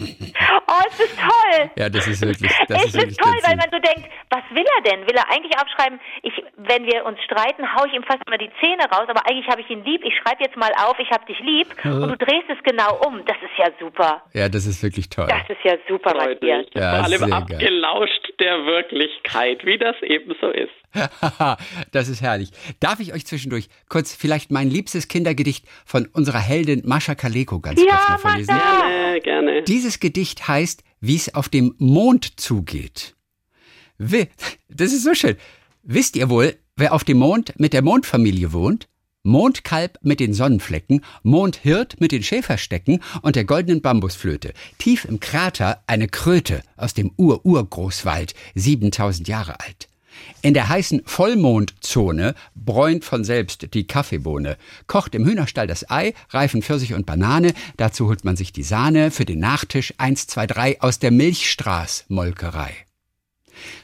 Speaker 3: Oh, es ist toll.
Speaker 2: Ja, das ist wirklich, das
Speaker 3: es
Speaker 2: ist wirklich
Speaker 3: toll, weil man so denkt, was will er denn? Will er eigentlich aufschreiben, ich, wenn wir uns streiten, haue ich ihm fast immer die Zähne raus, aber eigentlich habe ich ihn lieb. Ich schreibe jetzt mal auf, ich habe dich lieb und du drehst es genau um. Das ist ja super.
Speaker 2: Ja, das ist wirklich toll.
Speaker 3: Das ist ja super, Matthias.
Speaker 2: Ja,
Speaker 1: Vor allem abgelauscht der Wirklichkeit, wie das eben so ist.
Speaker 2: das ist herrlich. Darf ich euch zwischendurch kurz vielleicht mein liebstes Kindergedicht von unserer Heldin Mascha Kaleko ganz
Speaker 3: Ja,
Speaker 2: kurz mal vorlesen?
Speaker 3: Mascha!
Speaker 1: Gerne, gerne.
Speaker 2: Dieses Gedicht heißt, wie es auf dem Mond zugeht. Das ist so schön. Wisst ihr wohl, wer auf dem Mond mit der Mondfamilie wohnt? Mondkalb mit den Sonnenflecken, Mondhirt mit den Schäferstecken und der goldenen Bambusflöte. Tief im Krater eine Kröte aus dem Ur-Urgroßwald, 7000 Jahre alt. In der heißen Vollmondzone bräunt von selbst die Kaffeebohne, kocht im Hühnerstall das Ei, reifen Pfirsich und Banane, dazu holt man sich die Sahne, für den Nachtisch 1, 2, 3 aus der Milchstraßmolkerei.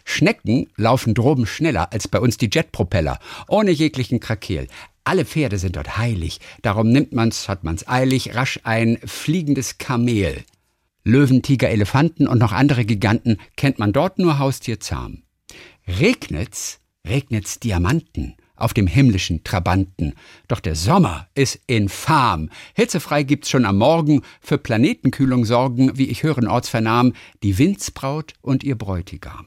Speaker 2: Schnecken laufen droben schneller als bei uns die Jetpropeller, ohne jeglichen Krakeel. Alle Pferde sind dort heilig, darum nimmt man's, hat man's eilig, rasch ein fliegendes Kamel. Löwen, Tiger, Elefanten und noch andere Giganten kennt man dort nur haustierzahm. Regnet's, regnet's Diamanten auf dem himmlischen Trabanten. Doch der Sommer ist infam. Hitzefrei gibt's schon am Morgen, für Planetenkühlung sorgen, wie ich hören ortsvernahm, die Windsbraut und ihr Bräutigam.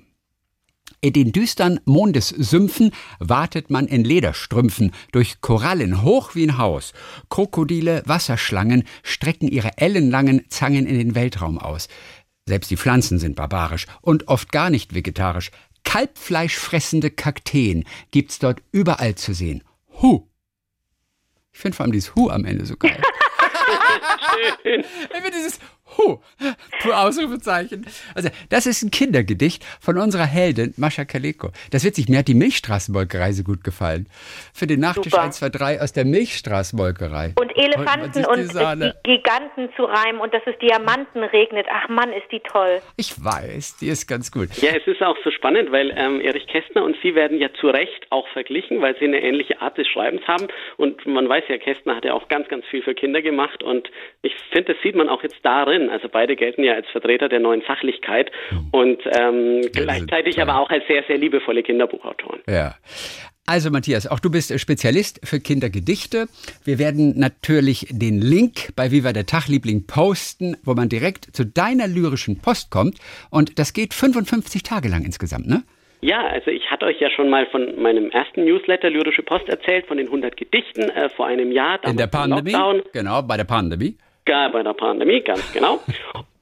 Speaker 2: In den düstern Mondessümpfen wartet man in Lederstrümpfen durch Korallen hoch wie ein Haus. Krokodile, Wasserschlangen strecken ihre ellenlangen Zangen in den Weltraum aus. Selbst die Pflanzen sind barbarisch und oft gar nicht vegetarisch. Kalbfleischfressende Kakteen gibt's dort überall zu sehen. Hu. Ich finde vor allem dieses Hu am Ende so geil. Schön. Immer dieses Hu, Ausrufezeichen. Also, das ist ein Kindergedicht von unserer Heldin Mascha Kaleko. Das wird sich, mir hat die Milchstraßenmolkerei so gut gefallen. Für den Nachtisch Super. 1, 2, 3 aus der Milchstraßenmolkerei.
Speaker 3: Und Elefanten und, und die Giganten zu reimen und dass es Diamanten regnet. Ach Mann, ist die toll.
Speaker 2: Ich weiß, die ist ganz gut.
Speaker 1: Ja, es ist auch so spannend, weil ähm, Erich Kästner und Sie werden ja zu Recht auch verglichen, weil Sie eine ähnliche Art des Schreibens haben. Und man weiß ja, Kästner hat ja auch ganz, ganz viel für Kinder gemacht. Und ich finde, das sieht man auch jetzt darin Also beide gelten ja als Vertreter der neuen Sachlichkeit hm. und ähm, gleichzeitig aber auch als sehr, sehr liebevolle Kinderbuchautoren.
Speaker 2: Ja. Also Matthias, auch du bist Spezialist für Kindergedichte. Wir werden natürlich den Link bei Viva der Tagliebling posten, wo man direkt zu deiner lyrischen Post kommt. Und das geht 55 Tage lang insgesamt, ne?
Speaker 1: Ja, also ich hatte euch ja schon mal von meinem ersten Newsletter Lyrische Post erzählt, von den 100 Gedichten äh, vor einem Jahr.
Speaker 2: In der Pandemie? Genau, bei der Pandemie
Speaker 1: bei der Pandemie, ganz genau.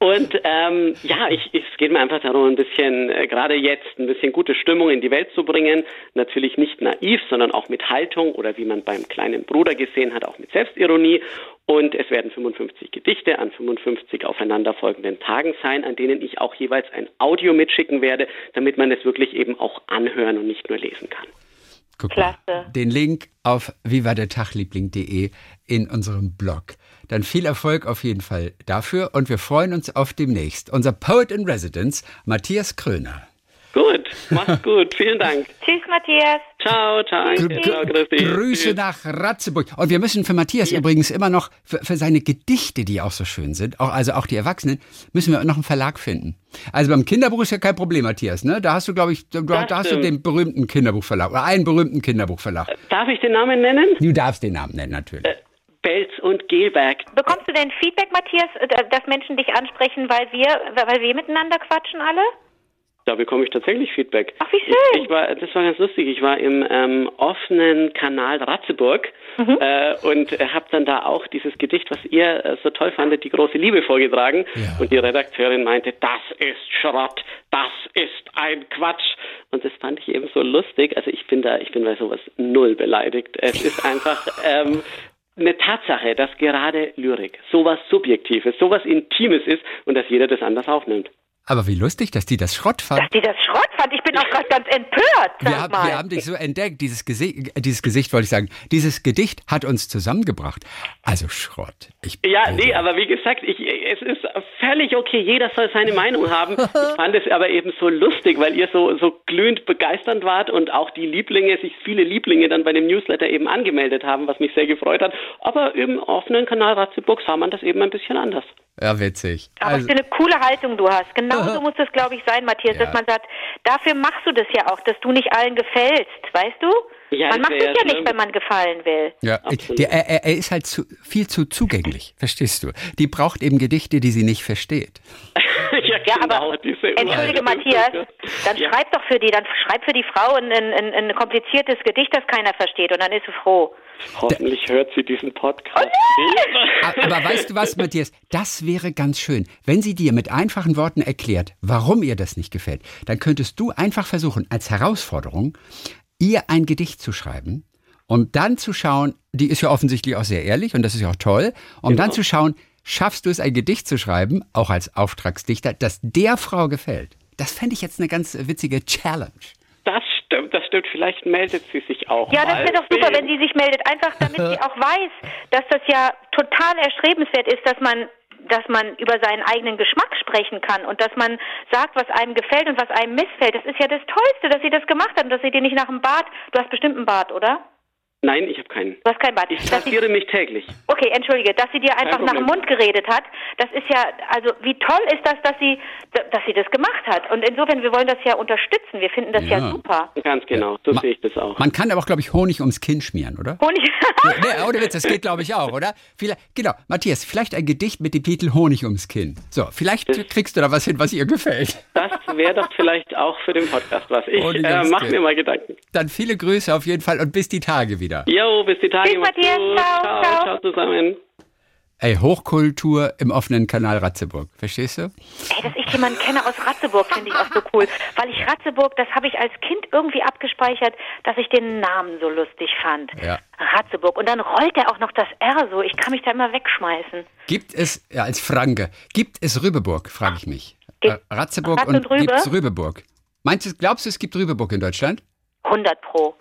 Speaker 1: Und ähm, ja, ich, es geht mir einfach darum, ein bisschen, äh, gerade jetzt, ein bisschen gute Stimmung in die Welt zu bringen. Natürlich nicht naiv, sondern auch mit Haltung oder wie man beim kleinen Bruder gesehen hat, auch mit Selbstironie. Und es werden 55 Gedichte an 55 aufeinanderfolgenden Tagen sein, an denen ich auch jeweils ein Audio mitschicken werde, damit man es wirklich eben auch anhören und nicht nur lesen kann.
Speaker 2: Guck Klasse. Mal. Den Link auf vivadetagliebling.de in unserem Blog. Dann viel Erfolg auf jeden Fall dafür und wir freuen uns auf demnächst. Unser Poet in Residence, Matthias Kröner.
Speaker 1: Gut, mach's gut. Vielen Dank.
Speaker 3: Tschüss, Matthias.
Speaker 1: Ciao, ciao.
Speaker 2: Ciao, Grüße nach Ratzeburg. Und wir müssen für Matthias ja. übrigens immer noch, für, für, seine Gedichte, die auch so schön sind, auch, also auch die Erwachsenen, müssen wir noch einen Verlag finden. Also beim Kinderbuch ist ja kein Problem, Matthias, ne? Da hast du, glaube ich, du, da hast du den berühmten Kinderbuchverlag oder einen berühmten Kinderbuchverlag.
Speaker 1: Darf ich den Namen nennen?
Speaker 2: Du darfst den Namen nennen, natürlich. Äh,
Speaker 1: Belz und Gelberg.
Speaker 3: Bekommst du denn Feedback, Matthias, dass Menschen dich ansprechen, weil wir, weil wir miteinander quatschen alle?
Speaker 1: Da bekomme ich tatsächlich Feedback.
Speaker 3: Ach, wie schön.
Speaker 1: Ich war, das war ganz lustig. Ich war im ähm, offenen Kanal Ratzeburg mhm. äh, und habe dann da auch dieses Gedicht, was ihr äh, so toll fandet, die große Liebe vorgetragen. Ja. Und die Redakteurin meinte, das ist Schrott, das ist ein Quatsch. Und das fand ich eben so lustig. Also ich bin da, ich bin bei sowas null beleidigt. Es ist einfach ähm, eine Tatsache, dass gerade Lyrik sowas Subjektives, sowas Intimes ist und dass jeder das anders aufnimmt.
Speaker 2: Aber wie lustig, dass die das Schrott fand.
Speaker 3: Dass die das Schrott fand. Ich bin auch gerade ganz empört.
Speaker 2: Wir haben, wir haben, dich so entdeckt. Dieses Gesicht, dieses Gesicht wollte ich sagen. Dieses Gedicht hat uns zusammengebracht. Also Schrott.
Speaker 1: Ich ja, nee, aber wie gesagt, ich, es ist völlig okay. Jeder soll seine Meinung haben. Ich fand es aber eben so lustig, weil ihr so, so glühend begeisternd wart und auch die Lieblinge, sich viele Lieblinge dann bei dem Newsletter eben angemeldet haben, was mich sehr gefreut hat. Aber im offenen Kanal Ratzeburg sah man das eben ein bisschen anders.
Speaker 2: Ja, witzig.
Speaker 3: Aber also, für eine coole Haltung du hast. Genau so muss es, glaube ich, sein, Matthias, ja. dass man sagt, dafür machst du das ja auch, dass du nicht allen gefällst, weißt du? Ja, man macht es ja, ja nicht, wenn man gefallen will.
Speaker 2: Ja, der, er, er, ist halt zu, viel zu zugänglich, verstehst du? Die braucht eben Gedichte, die sie nicht versteht.
Speaker 3: ja, ja, genau, aber entschuldige Matthias, dann ja. schreib doch für die, dann schreib für die Frau ein, ein, ein, kompliziertes Gedicht, das keiner versteht und dann ist sie froh.
Speaker 1: Hoffentlich da, hört sie diesen Podcast.
Speaker 2: Oh aber weißt du was, Matthias? Das wäre ganz schön. Wenn sie dir mit einfachen Worten erklärt, warum ihr das nicht gefällt, dann könntest du einfach versuchen, als Herausforderung, ihr ein Gedicht zu schreiben, um dann zu schauen, die ist ja offensichtlich auch sehr ehrlich und das ist ja auch toll, um genau. dann zu schauen, schaffst du es, ein Gedicht zu schreiben, auch als Auftragsdichter, das der Frau gefällt? Das fände ich jetzt eine ganz witzige Challenge.
Speaker 1: Das stimmt, das stimmt. Vielleicht meldet sie sich auch.
Speaker 3: Ja, das wäre doch super, wenn sie sich meldet. Einfach damit sie auch weiß, dass das ja total erstrebenswert ist, dass man dass man über seinen eigenen Geschmack sprechen kann und dass man sagt, was einem gefällt und was einem missfällt. Das ist ja das Tollste, dass sie das gemacht hat und dass sie dir nicht nach dem Bad, du hast bestimmt einen Bad, oder?
Speaker 1: Nein, ich habe keinen.
Speaker 3: Du hast keinen Bart.
Speaker 1: Ich rasiere mich täglich.
Speaker 3: Okay, entschuldige, dass sie dir einfach nach dem Mund geredet hat, das ist ja, also wie toll ist das, dass sie, dass sie das gemacht hat. Und insofern, wir wollen das ja unterstützen. Wir finden das ja, ja super.
Speaker 1: Ganz genau, so sehe ich das auch.
Speaker 2: Man kann aber auch, glaube ich, Honig ums Kinn schmieren, oder?
Speaker 3: Honig.
Speaker 2: nee, ohne Witz, das geht, glaube ich, auch, oder? Vielleicht, genau, Matthias, vielleicht ein Gedicht mit dem Titel Honig ums Kinn. So, vielleicht das, kriegst du da was hin, was ihr gefällt.
Speaker 1: Das wäre doch vielleicht auch für den Podcast was. Ich äh, mache mir mal Gedanken.
Speaker 2: Dann viele Grüße auf jeden Fall und bis die Tage wieder.
Speaker 1: Jo, bis die Tage.
Speaker 3: Tschüss, Matthias. Ciao,
Speaker 1: ciao, ciao, ciao zusammen.
Speaker 2: Ey, Hochkultur im offenen Kanal Ratzeburg. Verstehst du?
Speaker 3: Ey, dass ich jemanden kenne aus Ratzeburg, finde ich auch so cool. Weil ich Ratzeburg, das habe ich als Kind irgendwie abgespeichert, dass ich den Namen so lustig fand.
Speaker 2: Ja.
Speaker 3: Ratzeburg. Und dann rollt er auch noch das R so. Ich kann mich da immer wegschmeißen.
Speaker 2: Gibt es, ja, als Franke, gibt es Rübeburg, frage ich mich.
Speaker 3: Gibt-
Speaker 2: Äh, Ratzeburg
Speaker 3: Ratz
Speaker 2: und,
Speaker 3: und Rübe?
Speaker 2: gibt es Rübeburg? Meinst du, glaubst du, es gibt Rübeburg in Deutschland?
Speaker 3: 100 pro.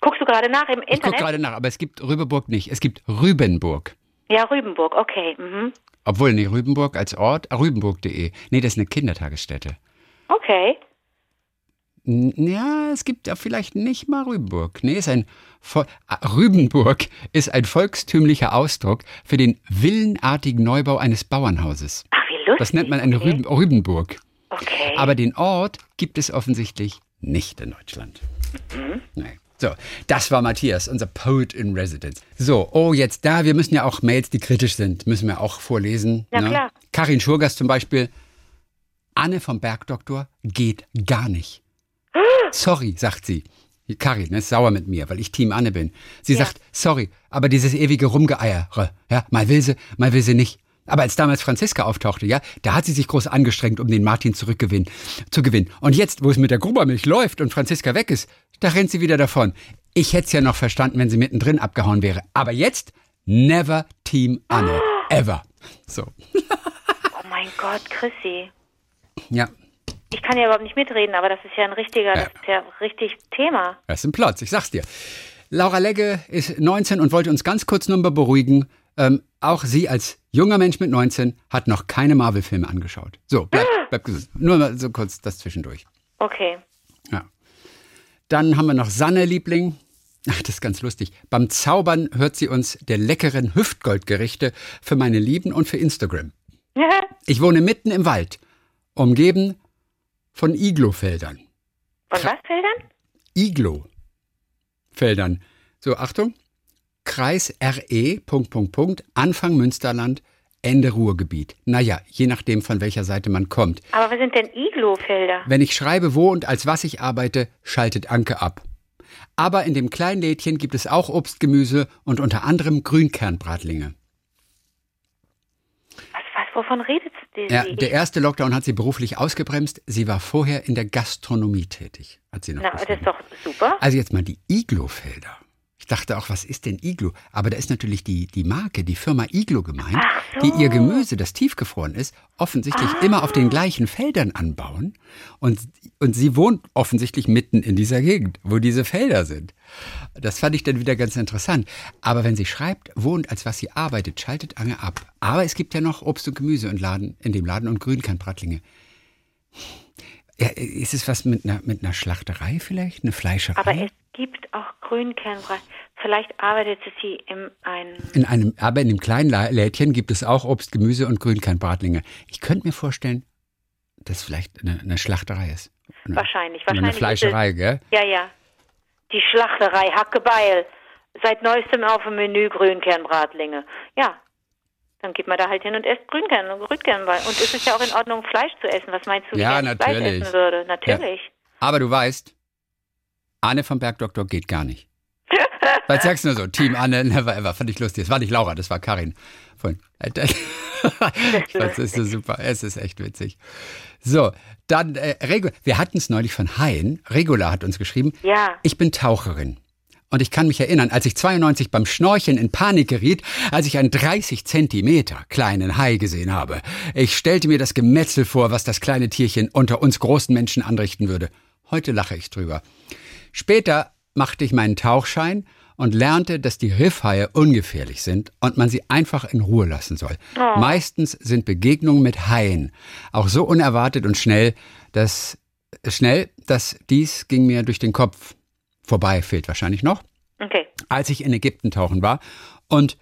Speaker 3: Guckst du gerade nach im
Speaker 2: Ich gucke
Speaker 3: Internet?
Speaker 2: gerade nach, aber es gibt Rübeburg nicht. Es gibt Rübenburg.
Speaker 3: Ja, Rübenburg, okay. Mhm.
Speaker 2: Obwohl, nee, Rübenburg als Ort, ah, rübenburg.de. Nee, das ist eine Kindertagesstätte.
Speaker 3: Okay.
Speaker 2: Ja, es gibt ja vielleicht nicht mal Rübenburg. Nee, ist ein Vol Ah, Rübenburg ist ein volkstümlicher Ausdruck für den villenartigen Neubau eines Bauernhauses.
Speaker 3: Ach, wie lustig.
Speaker 2: Das nennt man eine
Speaker 3: okay.
Speaker 2: Rüben Rübenburg.
Speaker 3: Okay.
Speaker 2: Aber den Ort gibt es offensichtlich nicht in Deutschland. Nee. So, das war Matthias, unser Poet in Residence. So, oh, jetzt da, wir müssen ja auch Mails, die kritisch sind, müssen wir auch vorlesen.
Speaker 3: Ja,
Speaker 2: ne?
Speaker 3: klar.
Speaker 2: Karin Schurgas zum Beispiel. Anne vom Bergdoktor geht gar nicht. Sorry, sagt sie. Karin ist sauer mit mir, weil ich Team Anne bin. Sie
Speaker 3: Ja.
Speaker 2: sagt, sorry, aber dieses ewige Rumgeeiere, ja, mal will sie, mal will sie nicht. Aber als damals Franziska auftauchte, ja, da hat sie sich groß angestrengt, um den Martin zurückgewinnen, zu gewinnen. Und jetzt, wo es mit der Grubermilch läuft und Franziska weg ist, da rennt sie wieder davon. Ich hätte es ja noch verstanden, wenn sie mittendrin abgehauen wäre. Aber jetzt, never Team Anne. Ever. So.
Speaker 3: oh mein Gott, Chrissy.
Speaker 2: Ja,
Speaker 3: Ich kann ja überhaupt nicht mitreden, aber das ist ja ein richtiger, das ist ja richtig Thema.
Speaker 2: Das ist ein Platz, ich sag's dir. Laura Legge ist 19 und wollte uns ganz kurz nur beruhigen. Ähm, auch sie als junger Mensch mit 19 hat noch keine Marvel-Filme angeschaut. So, bleib, bleib gesund. Nur mal so kurz das zwischendurch.
Speaker 3: Okay.
Speaker 2: Ja. Dann haben wir noch Sanne, Liebling. Ach, das ist ganz lustig. Beim Zaubern hört sie uns der leckeren Hüftgoldgerichte für meine Lieben und für Instagram. Ich wohne mitten im Wald, umgeben von Iglo-Feldern.
Speaker 3: Und was, Feldern?
Speaker 2: Iglo-Feldern. So, Achtung. Kreis RE, Punkt, Punkt, Punkt, Anfang Münsterland, Ende Ruhrgebiet. Naja, je nachdem, von welcher Seite man kommt.
Speaker 3: Aber was sind denn Iglo-Felder?
Speaker 2: Wenn ich schreibe, wo und als was ich arbeite, schaltet Anke ab. Aber in dem kleinen Lädchen gibt es auch Obst, Gemüse und unter anderem Grünkernbratlinge.
Speaker 3: Was, was, wovon redet die?
Speaker 2: Ja,
Speaker 3: sie?
Speaker 2: der erste Lockdown hat sie beruflich ausgebremst. Sie war vorher in der Gastronomie tätig, hat sie noch
Speaker 3: Na, das ist doch super.
Speaker 2: Also jetzt mal die Iglo-Felder. Ich dachte auch, was ist denn Iglo? Aber da ist natürlich die, die Marke, die Firma Iglo gemeint,
Speaker 3: so.
Speaker 2: die ihr Gemüse, das tiefgefroren ist, offensichtlich immer auf den gleichen Feldern anbauen. Und, und sie wohnt offensichtlich mitten in dieser Gegend, wo diese Felder sind. Das fand ich dann wieder ganz interessant. Aber wenn sie schreibt, wo und als was sie arbeitet, schaltet Ange ab. Aber es gibt ja noch Obst und Gemüse und Laden, in dem Laden und Grünkernbratlinge. Ja, ist es was mit einer, mit einer Schlachterei vielleicht? Eine Fleischerei?
Speaker 3: Aber es gibt auch Grünkernbrei. Vielleicht arbeitet sie in einem.
Speaker 2: In einem, aber in dem kleinen Lädchen gibt es auch Obst, Gemüse und Grünkernbratlinge. Ich könnte mir vorstellen, dass vielleicht eine, eine Schlachterei ist. Eine,
Speaker 3: Wahrscheinlich,
Speaker 2: Oder eine
Speaker 3: wahrscheinlich.
Speaker 2: Fleischerei, gell?
Speaker 3: Ja, ja. Die Schlachterei Hackebeil. Seit neuestem auf dem Menü Grünkernbratlinge. Ja. Dann geht man da halt hin und isst Grünkern und Grünkernbrei. Und es ist ja auch in Ordnung, Fleisch zu essen. Was meinst du, wie
Speaker 2: Ja,
Speaker 3: ich Fleisch essen würde? Natürlich.
Speaker 2: Aber du weißt, Anne vom Bergdoktor geht gar nicht. Weil sagst du nur so, Team Anne, never ever. Fand ich lustig. Das war nicht Laura, das war Karin. Von, das ist so super. Es ist echt witzig. So, dann äh, Regu Wir hatten es neulich von Hein. Regula hat uns geschrieben.
Speaker 3: Ja.
Speaker 2: Ich bin Taucherin. Und ich kann mich erinnern, als ich 92 beim Schnorcheln in Panik geriet, als ich einen 30 Zentimeter kleinen Hai gesehen habe. Ich stellte mir das Gemetzel vor, was das kleine Tierchen unter uns großen Menschen anrichten würde. Heute lache ich drüber. Später machte ich meinen Tauchschein und lernte, dass die Riffhaie ungefährlich sind und man sie einfach in Ruhe lassen soll. Meistens sind Begegnungen mit Haien auch so unerwartet und schnell, dass schnell, dass dies ging mir durch den Kopf vorbei, fehlt wahrscheinlich noch,
Speaker 3: Okay.
Speaker 2: als ich in Ägypten tauchen war und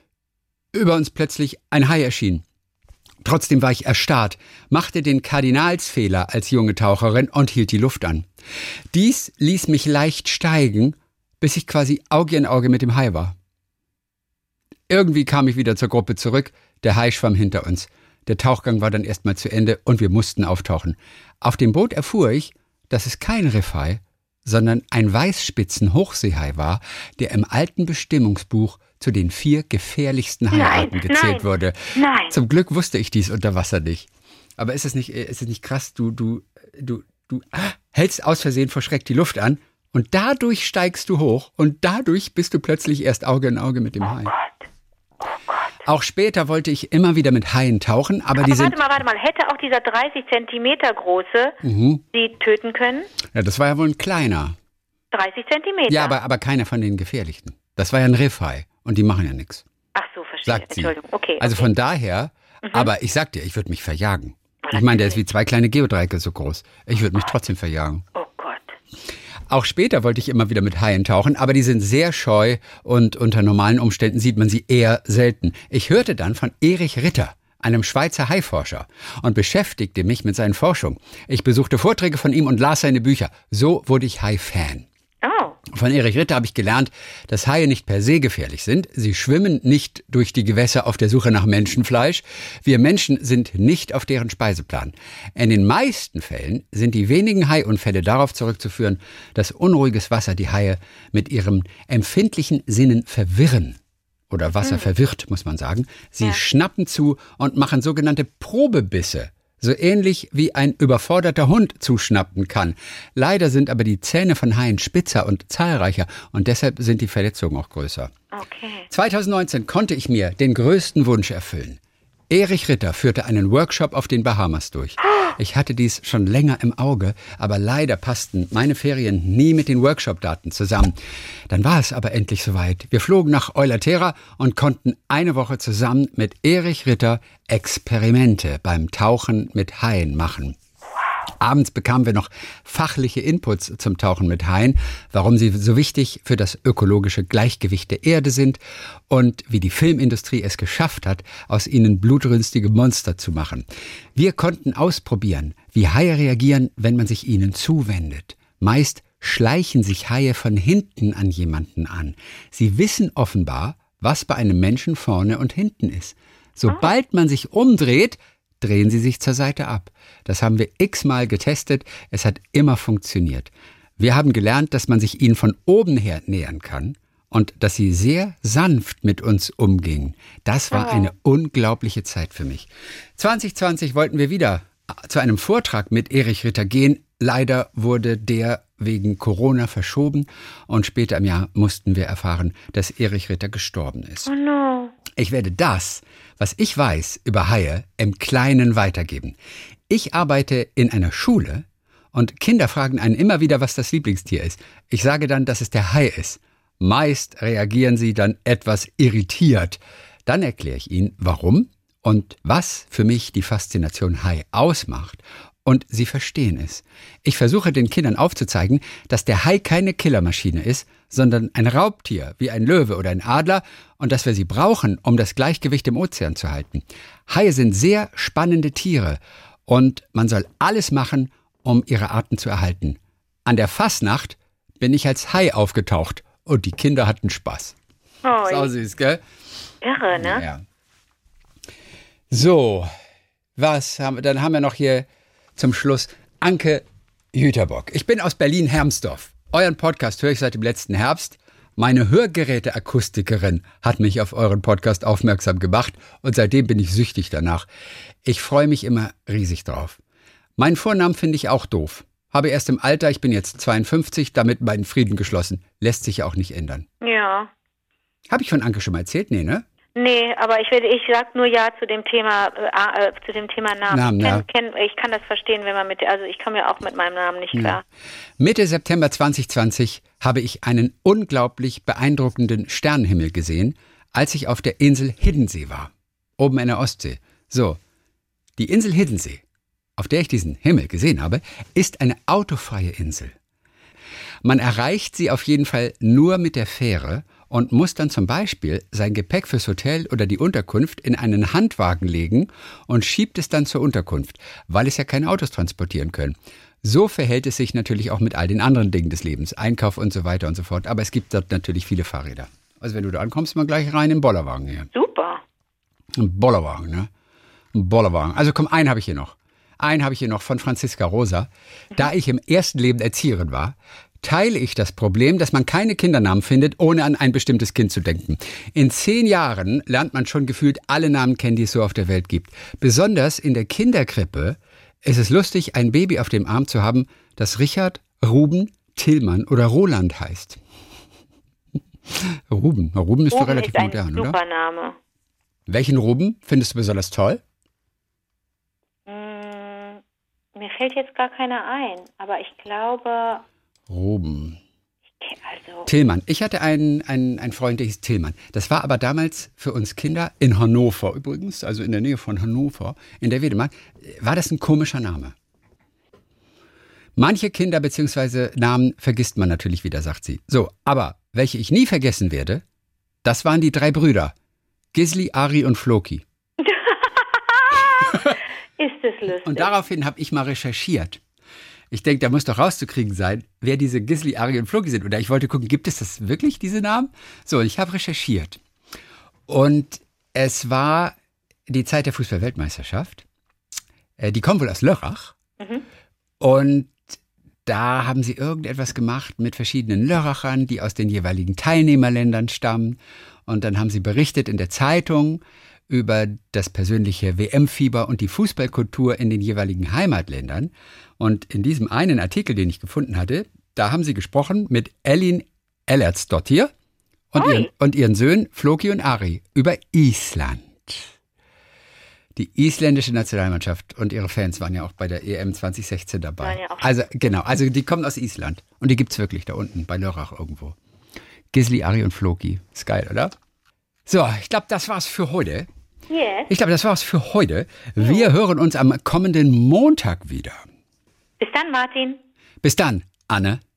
Speaker 2: über uns plötzlich ein Hai erschien. Trotzdem war ich erstarrt, machte den Kardinalsfehler als junge Taucherin und hielt die Luft an. Dies ließ mich leicht steigen, bis ich quasi Auge in Auge mit dem Hai war. Irgendwie kam ich wieder zur Gruppe zurück, der Hai schwamm hinter uns. Der Tauchgang war dann erstmal zu Ende und wir mussten auftauchen. Auf dem Boot erfuhr ich, dass es kein Riffhai, sondern ein Weißspitzen-Hochseehai war, der im alten Bestimmungsbuch zu den vier gefährlichsten Haiarten gezählt
Speaker 3: nein,
Speaker 2: wurde.
Speaker 3: nein.
Speaker 2: Zum Glück wusste ich dies unter Wasser nicht. Aber ist es nicht, äh, ist es nicht krass? Du, du, du, du hältst aus Versehen vor Schreck die Luft an und dadurch steigst du hoch und dadurch bist du plötzlich erst Auge in Auge mit dem Hai.
Speaker 3: Gott.
Speaker 2: Auch später wollte ich immer wieder mit Haien tauchen, aber, die
Speaker 3: Aber
Speaker 2: sind.
Speaker 3: warte mal, warte mal. Hätte auch dieser 30 Zentimeter große
Speaker 2: Mhm.
Speaker 3: sie töten können?
Speaker 2: Ja, das war ja wohl ein kleiner.
Speaker 3: 30 Zentimeter.
Speaker 2: Ja, aber, aber keiner von den gefährlichen. Das war ja ein Riffhai und die machen ja nichts,
Speaker 3: Ach so, verstehe.
Speaker 2: sagt sie.
Speaker 3: Entschuldigung. Okay.
Speaker 2: Also
Speaker 3: okay.
Speaker 2: von daher, aber ich sag dir, ich würde mich verjagen. Ich meine, der ist wie zwei kleine Geodreiecke so groß. Ich würde mich trotzdem verjagen.
Speaker 3: Oh Gott.
Speaker 2: Auch später wollte ich immer wieder mit Haien tauchen, aber die sind sehr scheu und unter normalen Umständen sieht man sie eher selten. Ich hörte dann von Erich Ritter, einem Schweizer Haiforscher, und beschäftigte mich mit seinen Forschungen. Ich besuchte Vorträge von ihm und las seine Bücher. So wurde ich Hai-Fan. Von Erich Ritter habe ich gelernt, dass Haie nicht per se gefährlich sind. Sie schwimmen nicht durch die Gewässer auf der Suche nach Menschenfleisch. Wir Menschen sind nicht auf deren Speiseplan. In den meisten Fällen sind die wenigen Haiunfälle darauf zurückzuführen, dass unruhiges Wasser die Haie mit ihrem empfindlichen Sinnen verwirren. Oder Wasser verwirrt, muss man sagen. Sie schnappen zu und machen sogenannte Probebisse. So ähnlich wie ein überforderter Hund zuschnappen kann. Leider sind aber die Zähne von Haien spitzer und zahlreicher und deshalb sind die Verletzungen auch größer.
Speaker 3: Okay.
Speaker 2: 2019 konnte ich mir den größten Wunsch erfüllen. Erich Ritter führte einen Workshop auf den Bahamas durch. Ich hatte dies schon länger im Auge, aber leider passten meine Ferien nie mit den Workshop-Daten zusammen. Dann war es aber endlich soweit. Wir flogen nach Eulatera und konnten eine Woche zusammen mit Erich Ritter Experimente beim Tauchen mit Haien machen. Abends bekamen wir noch fachliche Inputs zum Tauchen mit Haien, warum sie so wichtig für das ökologische Gleichgewicht der Erde sind und wie die Filmindustrie es geschafft hat, aus ihnen blutrünstige Monster zu machen. Wir konnten ausprobieren, wie Haie reagieren, wenn man sich ihnen zuwendet. Meist schleichen sich Haie von hinten an jemanden an. Sie wissen offenbar, was bei einem Menschen vorne und hinten ist. Sobald man sich umdreht, drehen sie sich zur Seite ab. Das haben wir x-mal getestet, es hat immer funktioniert. Wir haben gelernt, dass man sich ihnen von oben her nähern kann und dass sie sehr sanft mit uns umgingen. Das war eine unglaubliche Zeit für mich. 2020 wollten wir wieder zu einem Vortrag mit Erich Ritter gehen. Leider wurde der wegen Corona verschoben und später im Jahr mussten wir erfahren, dass Erich Ritter gestorben ist.
Speaker 3: Oh no.
Speaker 2: Ich werde das, was ich weiß über Haie, im Kleinen weitergeben. Ich arbeite in einer Schule und Kinder fragen einen immer wieder, was das Lieblingstier ist. Ich sage dann, dass es der Hai ist. Meist reagieren sie dann etwas irritiert. Dann erkläre ich ihnen, warum und was für mich die Faszination Hai ausmacht. Und sie verstehen es. Ich versuche den Kindern aufzuzeigen, dass der Hai keine Killermaschine ist, sondern ein Raubtier wie ein Löwe oder ein Adler und dass wir sie brauchen, um das Gleichgewicht im Ozean zu halten. Haie sind sehr spannende Tiere und man soll alles machen, um ihre Arten zu erhalten. An der Fasnacht bin ich als Hai aufgetaucht und die Kinder hatten Spaß.
Speaker 3: Oh,
Speaker 2: Sau süß, gell?
Speaker 3: irre, ne?
Speaker 2: Ja. So, was haben wir? Dann haben wir noch hier zum Schluss Anke Jüterbock. Ich bin aus Berlin-Hermsdorf. Euren Podcast höre ich seit dem letzten Herbst. Meine Hörgeräteakustikerin hat mich auf euren Podcast aufmerksam gemacht und seitdem bin ich süchtig danach. Ich freue mich immer riesig drauf. Meinen Vornamen finde ich auch doof. Habe erst im Alter, ich bin jetzt 52, damit meinen Frieden geschlossen. Lässt sich ja auch nicht ändern.
Speaker 3: Ja.
Speaker 2: Habe ich von Anke schon mal erzählt? Nee, ne?
Speaker 3: Nee, aber ich werde, ich sag nur ja zu dem Thema, äh, äh, zu dem Thema Namen.
Speaker 2: Namen,
Speaker 3: ich,
Speaker 2: ja.
Speaker 3: kenn, kenn, ich kann das verstehen, wenn man mit, also ich komme ja auch mit meinem Namen nicht klar.
Speaker 2: Mitte September 2020 habe ich einen unglaublich beeindruckenden Sternenhimmel gesehen, als ich auf der Insel Hiddensee war, oben in der Ostsee. So, die Insel Hiddensee, auf der ich diesen Himmel gesehen habe, ist eine autofreie Insel. Man erreicht sie auf jeden Fall nur mit der Fähre und muss dann zum Beispiel sein Gepäck fürs Hotel oder die Unterkunft in einen Handwagen legen und schiebt es dann zur Unterkunft, weil es ja keine Autos transportieren können. So verhält es sich natürlich auch mit all den anderen Dingen des Lebens, Einkauf und so weiter und so fort. Aber es gibt dort natürlich viele Fahrräder. Also wenn du da ankommst, mal gleich rein in den Bollerwagen hier.
Speaker 3: Super.
Speaker 2: Ein Bollerwagen, ne? Ein Bollerwagen. Also komm, einen habe ich hier noch. Einen habe ich hier noch von Franziska Rosa. Da ich im ersten Leben Erzieherin war, teile ich das Problem, dass man keine Kindernamen findet, ohne an ein bestimmtes Kind zu denken. In zehn Jahren lernt man schon gefühlt alle Namen kennen, die es so auf der Welt gibt. Besonders in der Kinderkrippe ist es lustig, ein Baby auf dem Arm zu haben, das Richard, Ruben, Tillmann oder Roland heißt. Ruben. Ruben ist
Speaker 3: Ruben
Speaker 2: doch relativ
Speaker 3: ist ein
Speaker 2: modern,
Speaker 3: super
Speaker 2: oder?
Speaker 3: Name.
Speaker 2: Welchen Ruben findest du besonders toll?
Speaker 3: Mm, mir fällt jetzt gar keiner ein, aber ich glaube,
Speaker 2: Ruben.
Speaker 3: also
Speaker 2: Tillmann. Ich hatte einen, einen, einen Freund, der hieß Tillmann. Das war aber damals für uns Kinder in Hannover übrigens, also in der Nähe von Hannover, in der Wedemark, war das ein komischer Name. Manche Kinder bzw. Namen vergisst man natürlich wieder, sagt sie. So, aber welche ich nie vergessen werde, das waren die drei Brüder. Gisli, Ari und Floki.
Speaker 3: ist es lustig.
Speaker 2: Und daraufhin habe ich mal recherchiert. Ich denke, da muss doch rauszukriegen sein, wer diese Gisli, Ari und Floki sind. Oder ich wollte gucken, gibt es das wirklich, diese Namen? So, ich habe recherchiert. Und es war die Zeit der Fußball-Weltmeisterschaft. Äh, Die kommen wohl aus Lörrach. Und da haben sie irgendetwas gemacht mit verschiedenen Lörrachern, die aus den jeweiligen Teilnehmerländern stammen. Und dann haben sie berichtet in der Zeitung über das persönliche WM-Fieber und die Fußballkultur in den jeweiligen Heimatländern. Und in diesem einen Artikel, den ich gefunden hatte, da haben sie gesprochen mit Elin Ellertsdottir und, ihren, und ihren Söhnen Floki und Ari über Island. Die isländische Nationalmannschaft und ihre Fans waren ja auch bei der EM 2016 dabei.
Speaker 3: Ja
Speaker 2: also genau, also die kommen aus Island und die gibt's wirklich da unten bei Lörrach irgendwo. Gisli, Ari und Floki. Ist geil, oder? So, ich glaube, das war's für heute.
Speaker 3: Yes.
Speaker 2: Ich glaube, das war's für heute. Wir hören uns am kommenden Montag wieder.
Speaker 3: Bis dann, Martin.
Speaker 2: Bis dann, Anne.